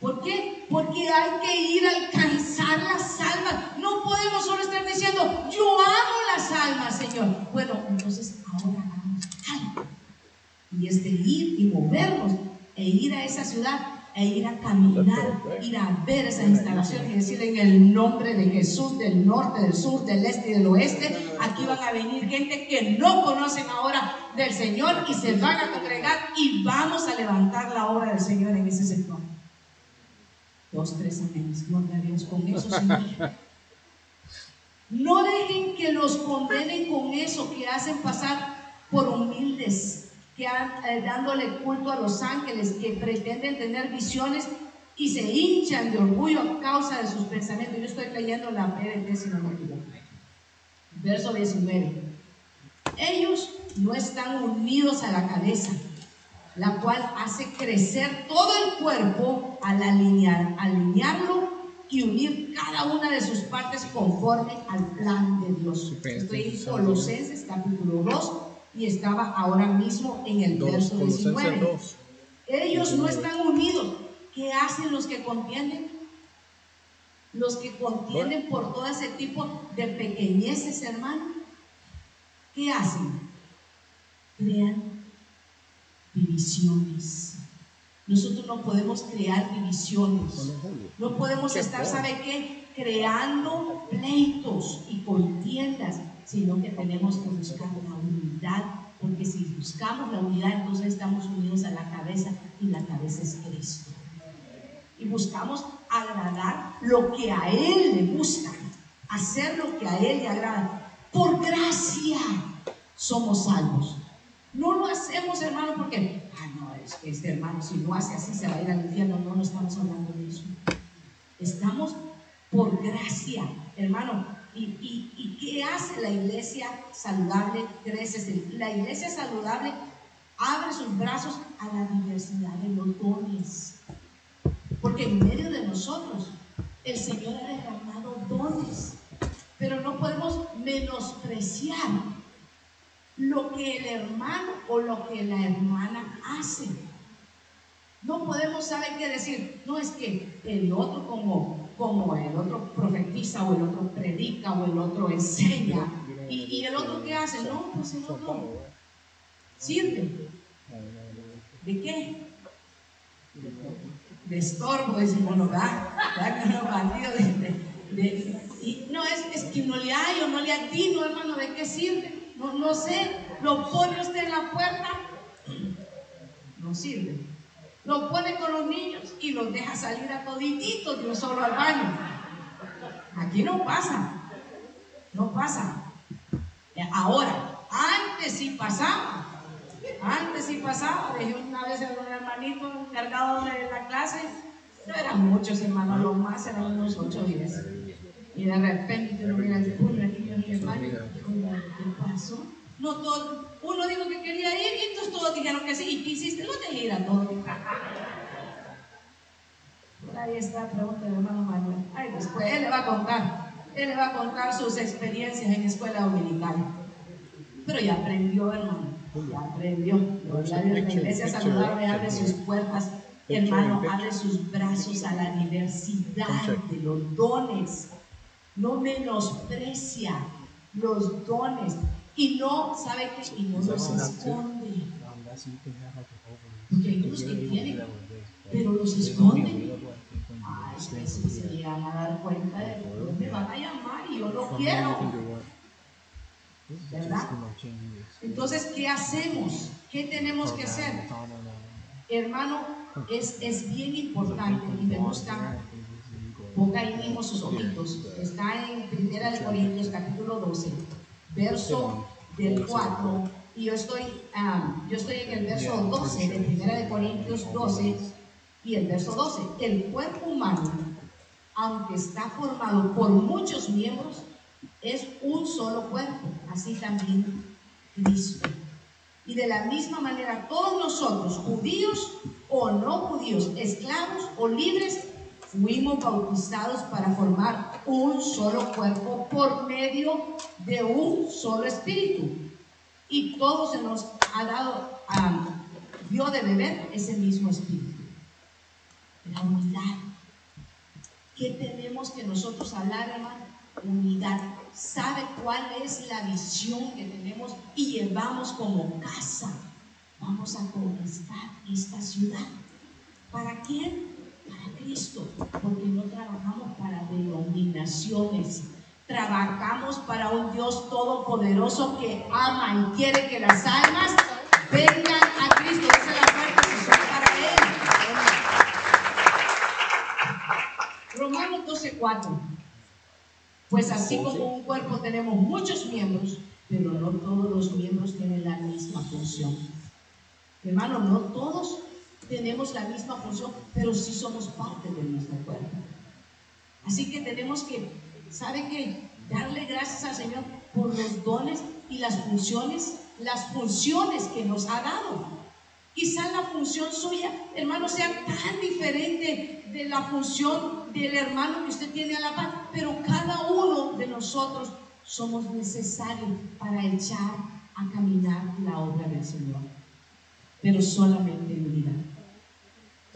¿Por qué? Porque hay que ir a alcanzar las almas. No podemos solo estar diciendo, yo amo las almas, Señor. Bueno, entonces ahora hagamos algo. Y es de ir y movernos e ir a esa ciudad e ir a caminar, ir a ver esas instalaciones y decir en el nombre de Jesús, del norte, del sur, del este y del oeste, aquí van a venir gente que no conocen ahora del Señor y se van a congregar y vamos a levantar la obra del Señor en ese sector. Dos, tres. No dejen que los condenen con eso, que hacen pasar por humildes, que han, eh, dándole culto a los ángeles, que pretenden tener visiones y se hinchan de orgullo a causa de sus pensamientos. Yo estoy leyendo la equivoco. Verso 19. Ellos no están unidos a la cabeza, la cual hace crecer todo el cuerpo al alinear, alinearlo y unir cada una de sus partes conforme al plan de Dios. Estoy en Colosenses capítulo 2 y estaba ahora mismo en el verso 19. Ellos no están unidos. ¿Qué hacen los que contienden? Los que contienden por todo ese tipo de pequeñeces, hermano ¿qué hacen? Crean divisiones. Nosotros no podemos crear divisiones. No podemos estar, ¿sabe qué? Creando pleitos y contiendas, sino que tenemos que buscar la unidad, porque si buscamos la unidad, entonces estamos unidos a la cabeza y la cabeza es Cristo. Y buscamos agradar lo que a Él le gusta, hacer lo que a Él le agrada. Por gracia somos salvos. No lo hacemos, hermano, porque, ah, no, es que este hermano, si lo hace así, se va a ir al infierno. No, no estamos hablando de eso. Estamos por gracia, hermano. ¿Y, y, qué hace la iglesia saludable? Crece. La iglesia saludable abre sus brazos a la diversidad de los dones. Porque en medio de nosotros el Señor ha derramado dones. Pero no podemos menospreciar lo que el hermano o lo que la hermana hace. No podemos saber qué decir. No es que el otro como, como el otro profetiza o el otro predica o el otro enseña. Y, el otro qué hace. No, pues el otro sirve. ¿De qué? De estorbo, decimos, ¿no? y no, es, es que no le hay o no le atino, hermano, ¿de qué sirve? No, no sé, lo pone usted en la puerta, no sirve. Lo pone con los niños y los deja salir a todititos, no solo al baño. Aquí no pasa, no pasa. Ahora, antes sí pasaba, antes sí pasaba. Dejé una vez a un hermanito encargado de la clase, no eran muchos hermanos, lo más eran unos ocho o diez. Y de repente uno mira el. No todo, uno dijo que quería ir y entonces todos dijeron que sí. ¿Y qué hiciste? No te ir a todo. Por ahí está la pregunta del hermano Manuel. Ay, después él le va a contar. Él le va a contar sus experiencias en escuela dominical. Pero ya aprendió, hermano. Ya aprendió. La iglesia saludable abre sus puertas hermano, abre sus brazos a la diversidad de los dones no menosprecia los dones y no, ¿sabe qué? Y no los esconde. Porque hay unos que tienen, pero los esconden. Ay, que si se llegan a dar cuenta de que me van a llamar y yo lo quiero. ¿Verdad? Entonces, ¿qué hacemos? ¿Qué tenemos que hacer? Hermano, es, es bien importante y me gusta Ponga ahí mismo sus ojitos. Está en Primera de Corintios capítulo 12, verso del 4. Y yo estoy, um, yo estoy en el verso 12 de Primera de Corintios 12 y el verso 12. El cuerpo humano, aunque está formado por muchos miembros, es un solo cuerpo. Así también Cristo. Y de la misma manera, todos nosotros, judíos o no judíos, esclavos o libres, fuimos bautizados para formar un solo cuerpo por medio de un solo espíritu. Y todo se nos ha dado, dio de beber ese mismo espíritu. La unidad. ¿Qué tenemos que nosotros hablar, hermano? Unidad. ¿Sabe cuál es la visión que tenemos y llevamos como casa? Vamos a conquistar esta ciudad. ¿Para quién? Para Cristo, porque no trabajamos para denominaciones, trabajamos para un Dios todopoderoso que ama y quiere que las almas vengan a Cristo. Esa es la parte que son para Él. Romanos 12:4. Pues así como un cuerpo tenemos muchos miembros, pero no todos los miembros tienen la misma función. Hermano, no todos tenemos la misma función, pero sí somos parte del mismo cuerpo. Así que tenemos que, ¿sabe qué? Darle gracias al Señor por los dones y las funciones, las funciones que nos ha dado. Quizás la función suya, hermano, sea tan diferente de la función del hermano que usted tiene a la par, pero cada uno de nosotros somos necesarios para echar a caminar la obra del Señor, pero solamente en unidad.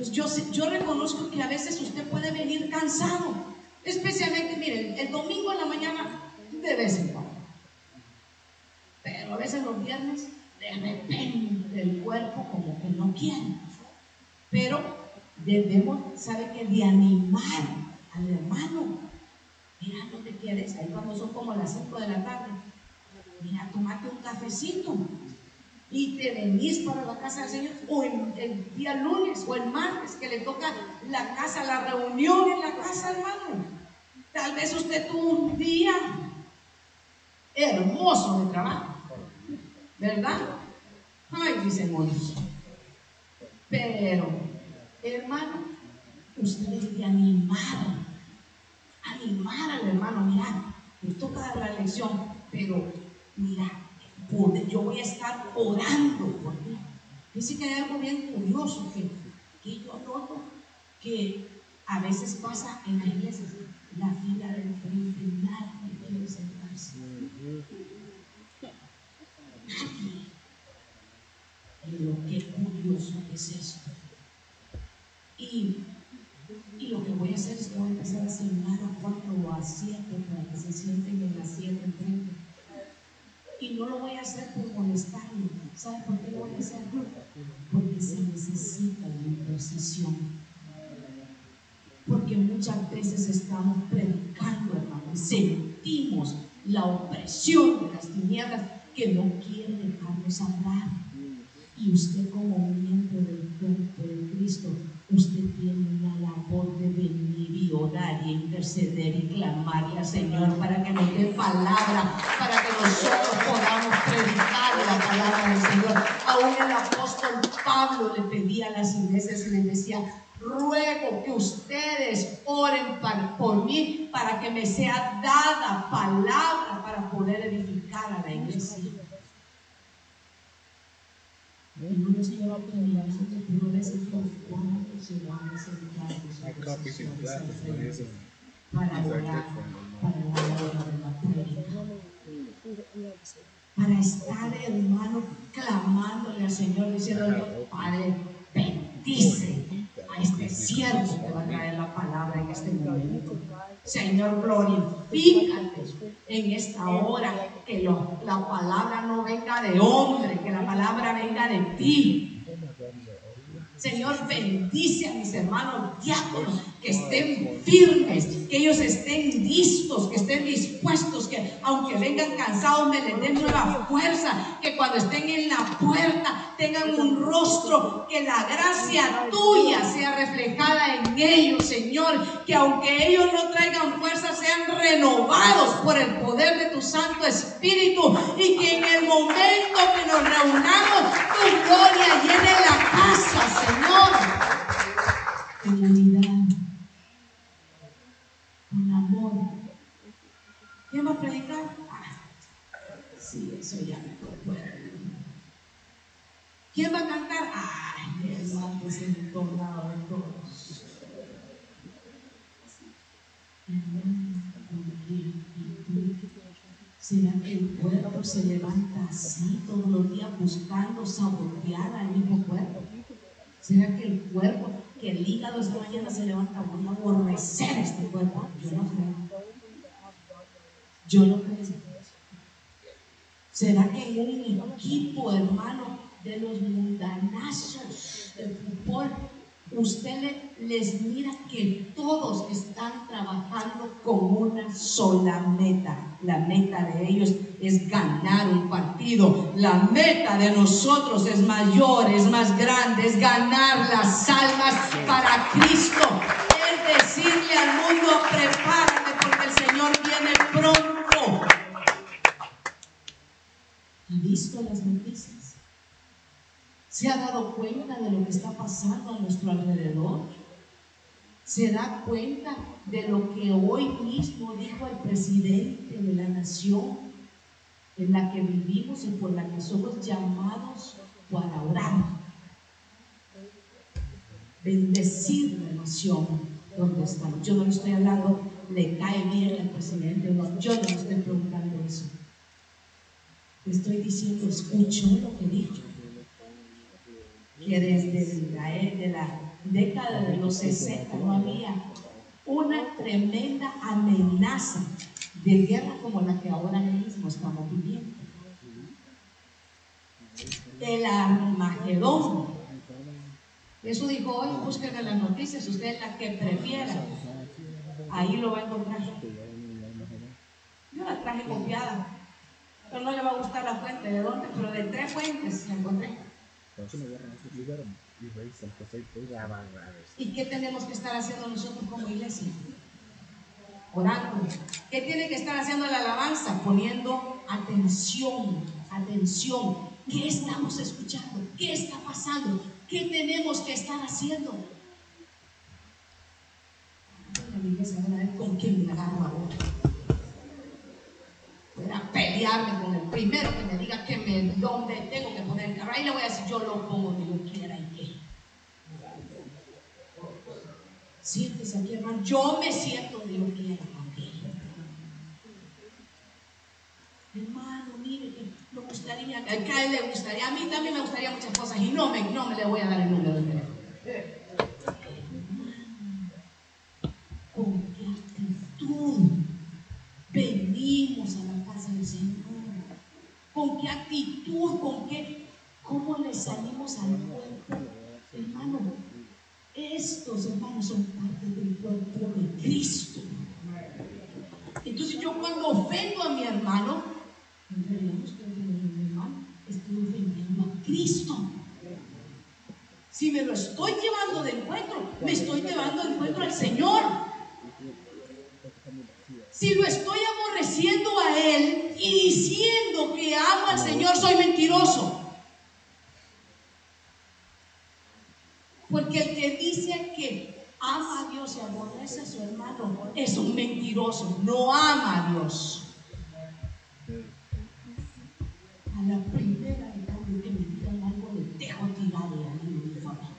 Pues yo, reconozco que a veces usted puede venir cansado, especialmente, miren, el domingo en la mañana de vez en cuando. Pero a veces los viernes de repente el cuerpo como que no quiere. Pero debemos, ¿sabe qué? De animar al hermano. Mira, no te quieres, ahí cuando son como las 5 de la tarde. Mira, tomate un cafecito y te venís para la casa del Señor, o el día lunes o el martes que le toca la casa, la reunión en la casa, hermano. Tal vez usted tuvo un día hermoso de trabajo, ¿verdad? Ay, dicen unos. Pero, hermano, usted debe de animar, animar al hermano, mira, me toca dar la lección, pero mira, yo voy a estar orando por ti. Dice que hay algo bien curioso que, que yo noto que a veces pasa en las iglesias, la fila del frente, nadie quiere sentarse. Nadie. Y lo que curioso es esto. Y, y, lo que voy a hacer es que voy a empezar a asignar a cuatro o a siete para que se sienten en las siete enfrente y no lo voy a hacer por molestarlo. ¿Sabe por qué lo voy a hacer? Porque se necesita la intercesión. Porque muchas veces estamos predicando, hermano, y sentimos la opresión de las tinieblas que no quieren dejarnos hablar. Y usted como miembro del cuerpo de Cristo usted tiene la labor de venir y interceder y clamarle al Señor para que nos dé palabra, para que nosotros podamos predicar la palabra del Señor. Aún el apóstol Pablo le pedía a las iglesias y le decía, ruego que ustedes oren por mí para que me sea dada palabra para poder edificar a la iglesia. En una sola oportunidad nosotros cuánto se van a para orar, para estar, hermano, clamándole al Señor, diciendo, Padre, bendice a este siervo que va a traer la palabra en este momento. Señor, glorifícate en esta hora, que la palabra no venga de hombre, que la palabra venga de ti. Señor, bendice a mis hermanos diáconos que estén firmes, que ellos estén listos, que estén dispuestos, que aunque vengan cansados me les den nueva fuerza, que cuando estén en la puerta tengan un rostro, que la gracia tuya sea reflejada en ellos, Señor, que aunque ellos no traigan fuerza sean renovados por el poder de tu Santo Espíritu y que en el momento que nos reunamos tu gloria llene la casa, Señor, ¿Quién va a predicar? Ah, sí, eso ya me recuerdo. ¿Quién va a cantar? Ay, hermano, es el de todos. ¿Será que el cuerpo se levanta así todos los días buscando sabotear al mismo cuerpo? ¿Será que el cuerpo, que el hígado esta mañana se levanta voy a aborrecer este cuerpo? Yo no creo. Yo no creo. ¿Será que en un equipo, hermano, de los mundanazos del fútbol usted les mira que todos están trabajando con una sola meta. La meta de ellos es ganar un partido. La meta de nosotros es mayor, es más grande, es ganar las almas para Cristo. Es decirle al mundo, prepárate porque el Señor viene pronto. ¿Ha visto las noticias? ¿Se ha dado cuenta de lo que está pasando a nuestro alrededor? ¿Se da cuenta de lo que hoy mismo dijo el presidente de la nación en la que vivimos y por la que somos llamados para orar? Bendecir la nación donde estamos. Yo no le estoy hablando, le cae bien al presidente, yo no le estoy preguntando eso. Estoy diciendo, escuchó lo que dijo que desde la, de la década de los 60 no había una tremenda amenaza de guerra como la que ahora mismo estamos viviendo. el Armagedón. Eso dijo hoy, busquen en las noticias, usted es la que prefiera. Ahí lo va a encontrar. Yo la traje copiada, pero no le va a gustar la fuente, ¿de dónde? Pero de tres fuentes la encontré. ¿Y qué tenemos que estar haciendo nosotros como iglesia? Orando. ¿Qué tiene que estar haciendo la alabanza? Poniendo atención, atención. ¿Qué estamos escuchando? ¿Qué está pasando? ¿Qué tenemos que estar haciendo? La iglesia con quién me agarro ahora. A pelearme con el primero que me diga que me, dónde tengo que poner el carro. Ahí le voy a decir, yo lo pongo donde yo quiera y qué. Siéntese aquí, hermano. Yo me siento donde yo quiera. Hermano, mire que me gustaría, a él le gustaría, a mí también me gustaría muchas cosas y no me, no me le voy a dar el número de teléfono. ¿Con qué actitud venimos a la del Señor? ¿Con qué actitud, con qué, cómo le salimos al cuerpo? Hermano, estos hermanos son parte del cuerpo de Cristo. Entonces yo cuando ofendo a mi hermano, en realidad no estoy ofendiendo a mi hermano, estoy ofendiendo a Cristo. Si me lo estoy llevando de encuentro, me estoy llevando de encuentro al Señor. Si lo estoy y diciendo que amo al Señor, soy mentiroso. Porque el que dice que ama a Dios y aborrece a su hermano es un mentiroso, no ama a Dios. a la primera de cambio que me digan algo, le dejo tirar al libro de favor.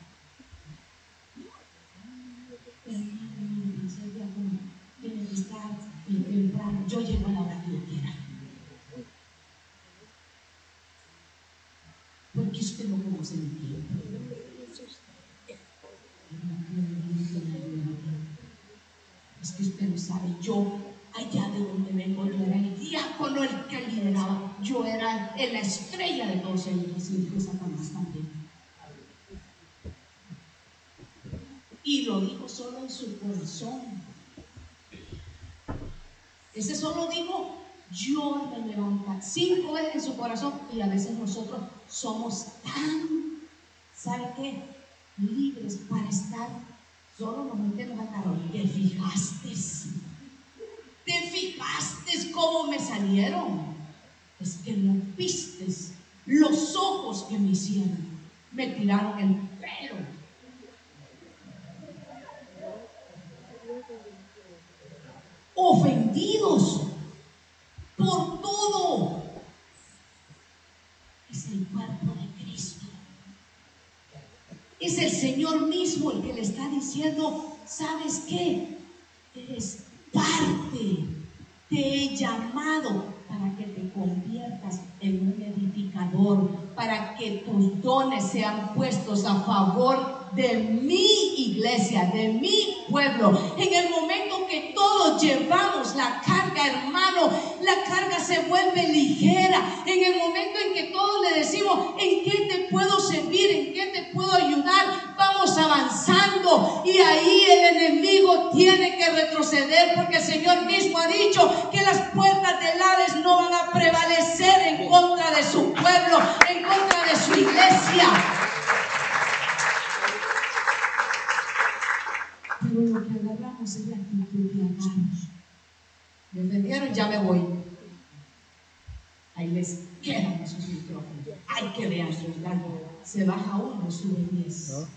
Hermano, pensé ya como tiene que estar temprano, yo llego a la hora que yo quiera. Porque tiempo. Es que usted no sabe, yo allá de donde vengo, yo era el diácono el que lideraba, yo era la estrella de todos ellos, y dijo Satanás también. Y lo dijo solo en su corazón. Ese solo dijo, yo me levanto cinco veces en su corazón y a veces nosotros somos tan, ¿sabe qué? Libres para estar, solo nos metemos a carro. ¿Te fijaste? ¿Te fijaste cómo me salieron? Es que no vistes los ojos que me hicieron. Me tiraron el pelo. Ofendidos por todo. El cuerpo de Cristo. Es el Señor mismo el que le está diciendo, ¿sabes qué? Eres parte. Te he llamado para que te conviertas en un edificador, para que tus dones sean puestos a favor de mi iglesia, de mi pueblo. En el momento que todos llevamos la carga, hermano, la carga se vuelve ligera. En el momento en que todos le decimos, ¿en qué te puedo servir? ¿En qué te puedo ayudar? Vamos avanzando y ahí el enemigo tiene que retroceder porque el Señor mismo ha dicho que las puertas del Hades no van a prevalecer en contra de su pueblo, en contra de su iglesia. Pero lo que agarramos es la actitud de amarnos. ¿Me entendieron? Ya me voy. Ahí les quedan esos micrófonos. Hay que vean Se baja uno, sube diez.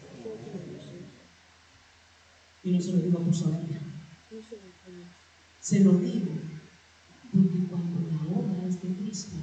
Y no se lo digo por soberbia. Se lo digo porque cuando la obra es de Cristo,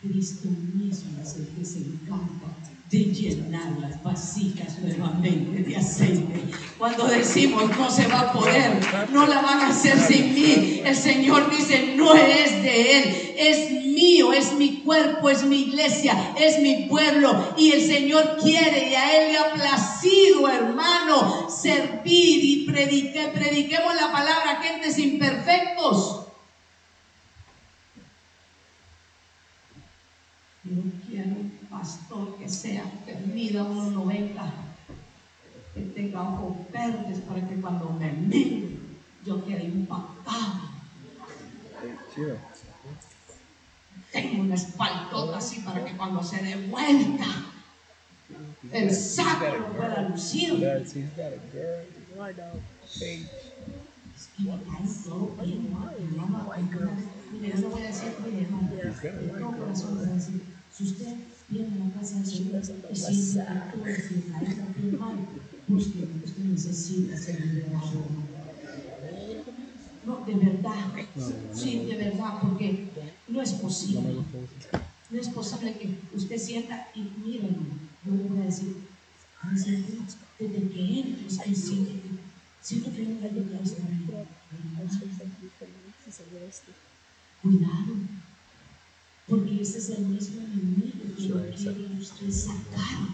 Cristo mismo es el que se encarga de llenar las vasijas nuevamente de aceite. Cuando decimos no se va a poder, no la van a hacer sin mí, el Señor dice no es de Él, es mío, es mi cuerpo, es mi iglesia, es mi pueblo y el Señor quiere y a Él le ha placido, hermano, servir y predique, prediquemos la palabra a gentes imperfectos. Pastor que sea, que mida unos 90, que tenga ojos verdes para que cuando me mire yo quede impactado. Tengo una espaldota así para que cuando se dé vuelta el saco pueda lucir. Y me a corazón le voy a decir, si usted viene a la casa del Señor y siente que todo es Israel también mal, busque lo que usted necesita ser liberado. No, de verdad, sí, de verdad, porque no es posible. No es posible que usted sienta y miren, yo le voy a decir, desde que entres, que siente que siento que no hay otra vez Cuidado, porque ese es el mismo enemigo que lo quiere usted sacar.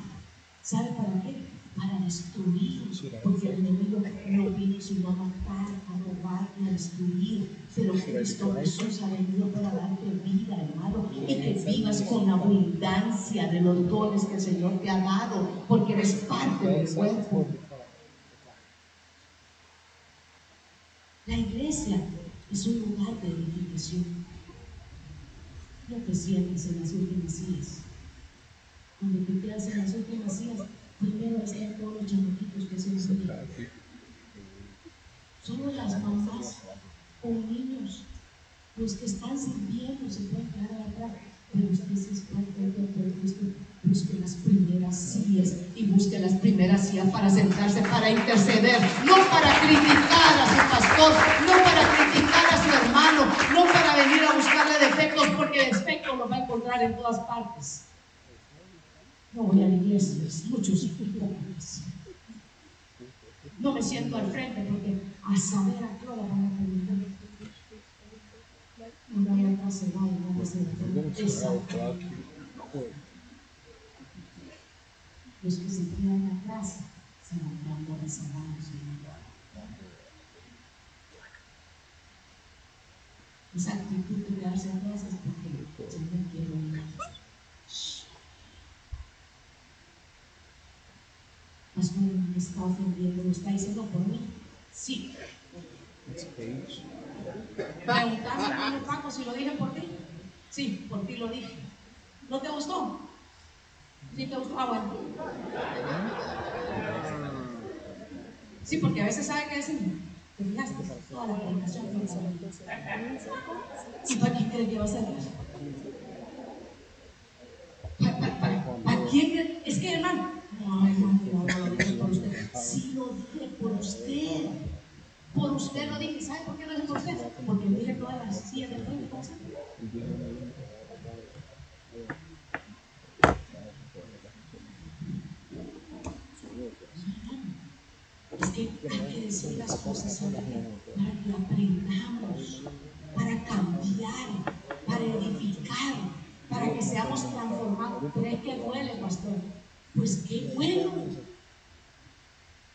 ¿Sabe para qué? Para destruir. Porque el enemigo no vino sino a matar, a robar y a destruir. Pero Cristo Jesús ha venido para darte vida, hermano, y que vivas con abundancia de los dones que el Señor te ha dado, porque eres parte del cuerpo. La iglesia es un lugar de edificación. No te sientes en las últimas sillas. Quedas en las últimas sillas, primero están todos los chamaquitos que se enseñan. Solo las mamás con niños, los que están sirviendo se pueden quedar atrás, pero usted se está de Cristo busque las primeras sillas y busque las primeras sillas para sentarse, para interceder, no para criticar a su pastor, no para criticar a su hermano, no para venir a buscarle defectos, porque defectos los va a encontrar en todas partes. No voy a la iglesia, muchos hipócritas. No me siento al frente porque a saber a qué hora van a preguntar. No voy a casa, no, no voy a hacer los que se quedan atrás se van quedando rezagados. Esa actitud de quedarse atrás es porque yo me quiero ir. Me está ofendiendo, me está diciendo por mí. Sí. Preguntame, hermano Paco, si lo dije por ti. Sí, por ti lo dije. ¿No te gustó? ¿Sí te gustó? Ah, bueno. Sí, porque a veces sabe que decir, te fijaste, toda la comunicación ¿Y para quién cree que va a ser? ¿Para, quién Es que, hermano, no, hermano, por usted. Sí lo dije por usted. Por usted lo dije. ¿Sabe por qué lo dije por usted? Porque mire todas las sillas del frente, ¿cómo Es que hay que decir las cosas para que aprendamos, para cambiar, para edificar, para que seamos transformados. ¿Cree que duele, pastor? Pues qué bueno.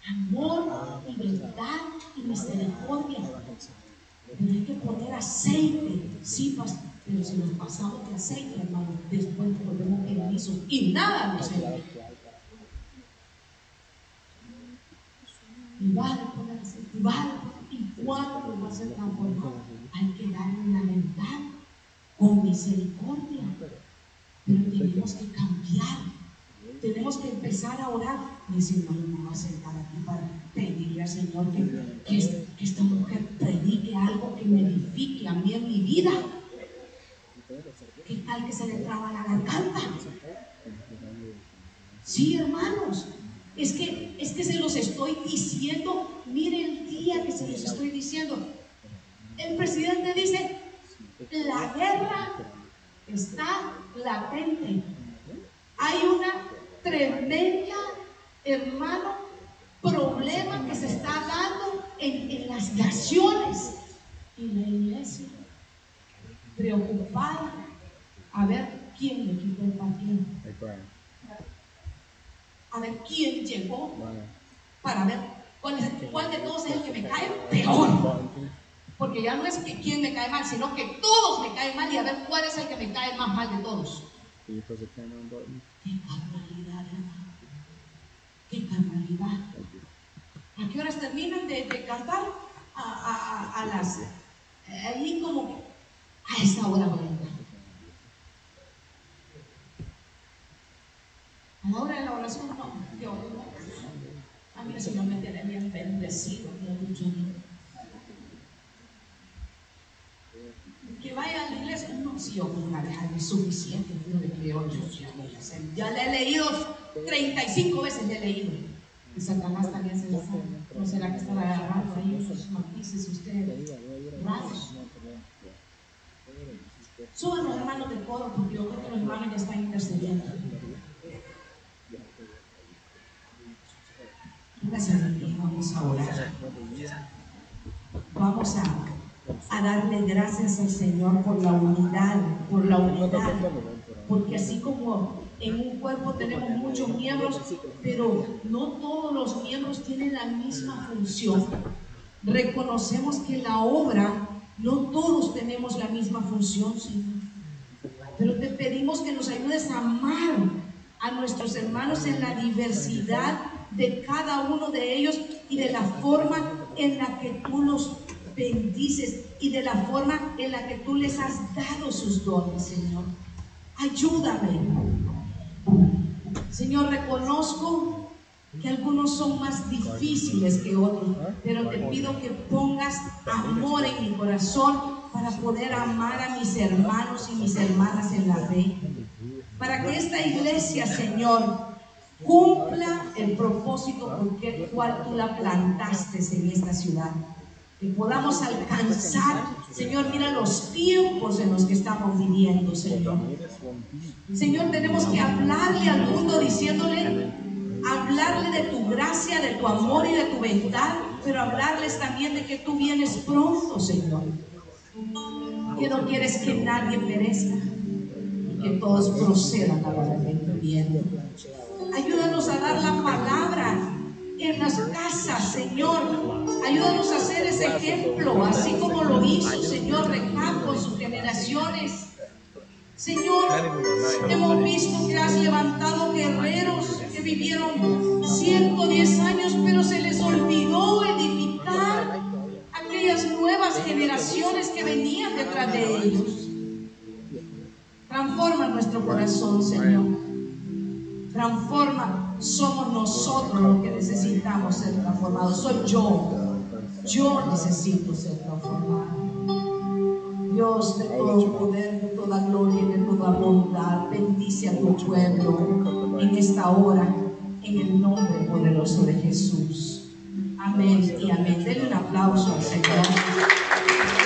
Amor y verdad y misericordia. Pero hay que poner aceite, sí, pastor. Pero si nos pasamos de aceite, hermano, después volvemos permiso y nada nos sirve. y va a ponerse, y va y cuando va a ser transformado, hay que darle una verdad con misericordia. Pero tenemos que cambiar, tenemos que empezar a orar. Y decir, no, me voy a sentar aquí para pedirle al Señor que, que, esta mujer predique algo que me edifique a mí en mi vida. ¿Qué tal que se le traba la garganta? Sí, hermanos, es que, es que se los estoy diciendo, mire el día que se los estoy diciendo. El presidente dice, la guerra está latente. Hay una tremenda, hermano, problema que se está dando en, las naciones. Y la iglesia, preocupada, a ver quién le quita el partido a ver quién llegó para ver cuál, es, cuál de todos es el que me cae peor. Porque ya no es que quién me cae mal, sino que todos me caen mal y a ver cuál es el que me cae más mal de todos. Button? Qué carnalidad, hermano. Qué. ¿A qué horas terminan de, cantar? A, a- a- las. Ahí como. A esa hora voy a entrar. A la hora de la oración, no. Yo, a mí el Señor me tiene bien bendecido, me ha dicho. Que vaya a la iglesia, no, si yo con una vez es suficiente, yo le creo, yo ya, le- ya le he leído 35 veces, le he leído. Y Satanás también se sabe. ¿No será que estará agarrando ahí unos matices ustedes? Raros. Suban los hermanos de coro porque yo creo que los hermanos ya están intercediendo. Gracias a vamos a orar. Vamos a, a darle gracias al Señor por la unidad, por la unidad. Porque así como en un cuerpo tenemos muchos miembros, pero no todos los miembros tienen la misma función. Reconocemos que la obra, no todos tenemos la misma función, Señor. Pero te pedimos que nos ayudes a amar a nuestros hermanos en la diversidad de cada uno de ellos y de la forma en la que tú los bendices y de la forma en la que tú les has dado sus dones, Señor. Ayúdame. Señor, reconozco que algunos son más difíciles que otros, pero te pido que pongas amor en mi corazón para poder amar a mis hermanos y mis hermanas en la fe. Para que esta iglesia, Señor, cumpla el propósito por el cual tú la plantaste en esta ciudad. Que podamos alcanzar, Señor, mira los tiempos en los que estamos viviendo, Señor. Señor, tenemos que hablarle al mundo diciéndole, hablarle de tu gracia, de tu amor y de tu bondad, pero hablarles también de que tú vienes pronto, Señor. Que no quieres que nadie perezca y que todos procedan a la arrepentimiento. Ayúdanos a dar la palabra en las casas, Señor. Ayúdanos a hacer ese ejemplo, así como lo hizo, Señor, Recap con sus generaciones. Señor, hemos visto que has levantado guerreros que vivieron 110 años, pero se les olvidó edificar aquellas nuevas generaciones que venían detrás de ellos. Transforma nuestro corazón, Señor. Transforma, somos nosotros los que necesitamos ser transformados. Soy yo. Yo necesito ser transformado. Dios de todo poder, de toda gloria y de toda bondad, bendice a tu pueblo en esta hora, en el nombre poderoso de Jesús. Amén y amén. Denle un aplauso al Señor.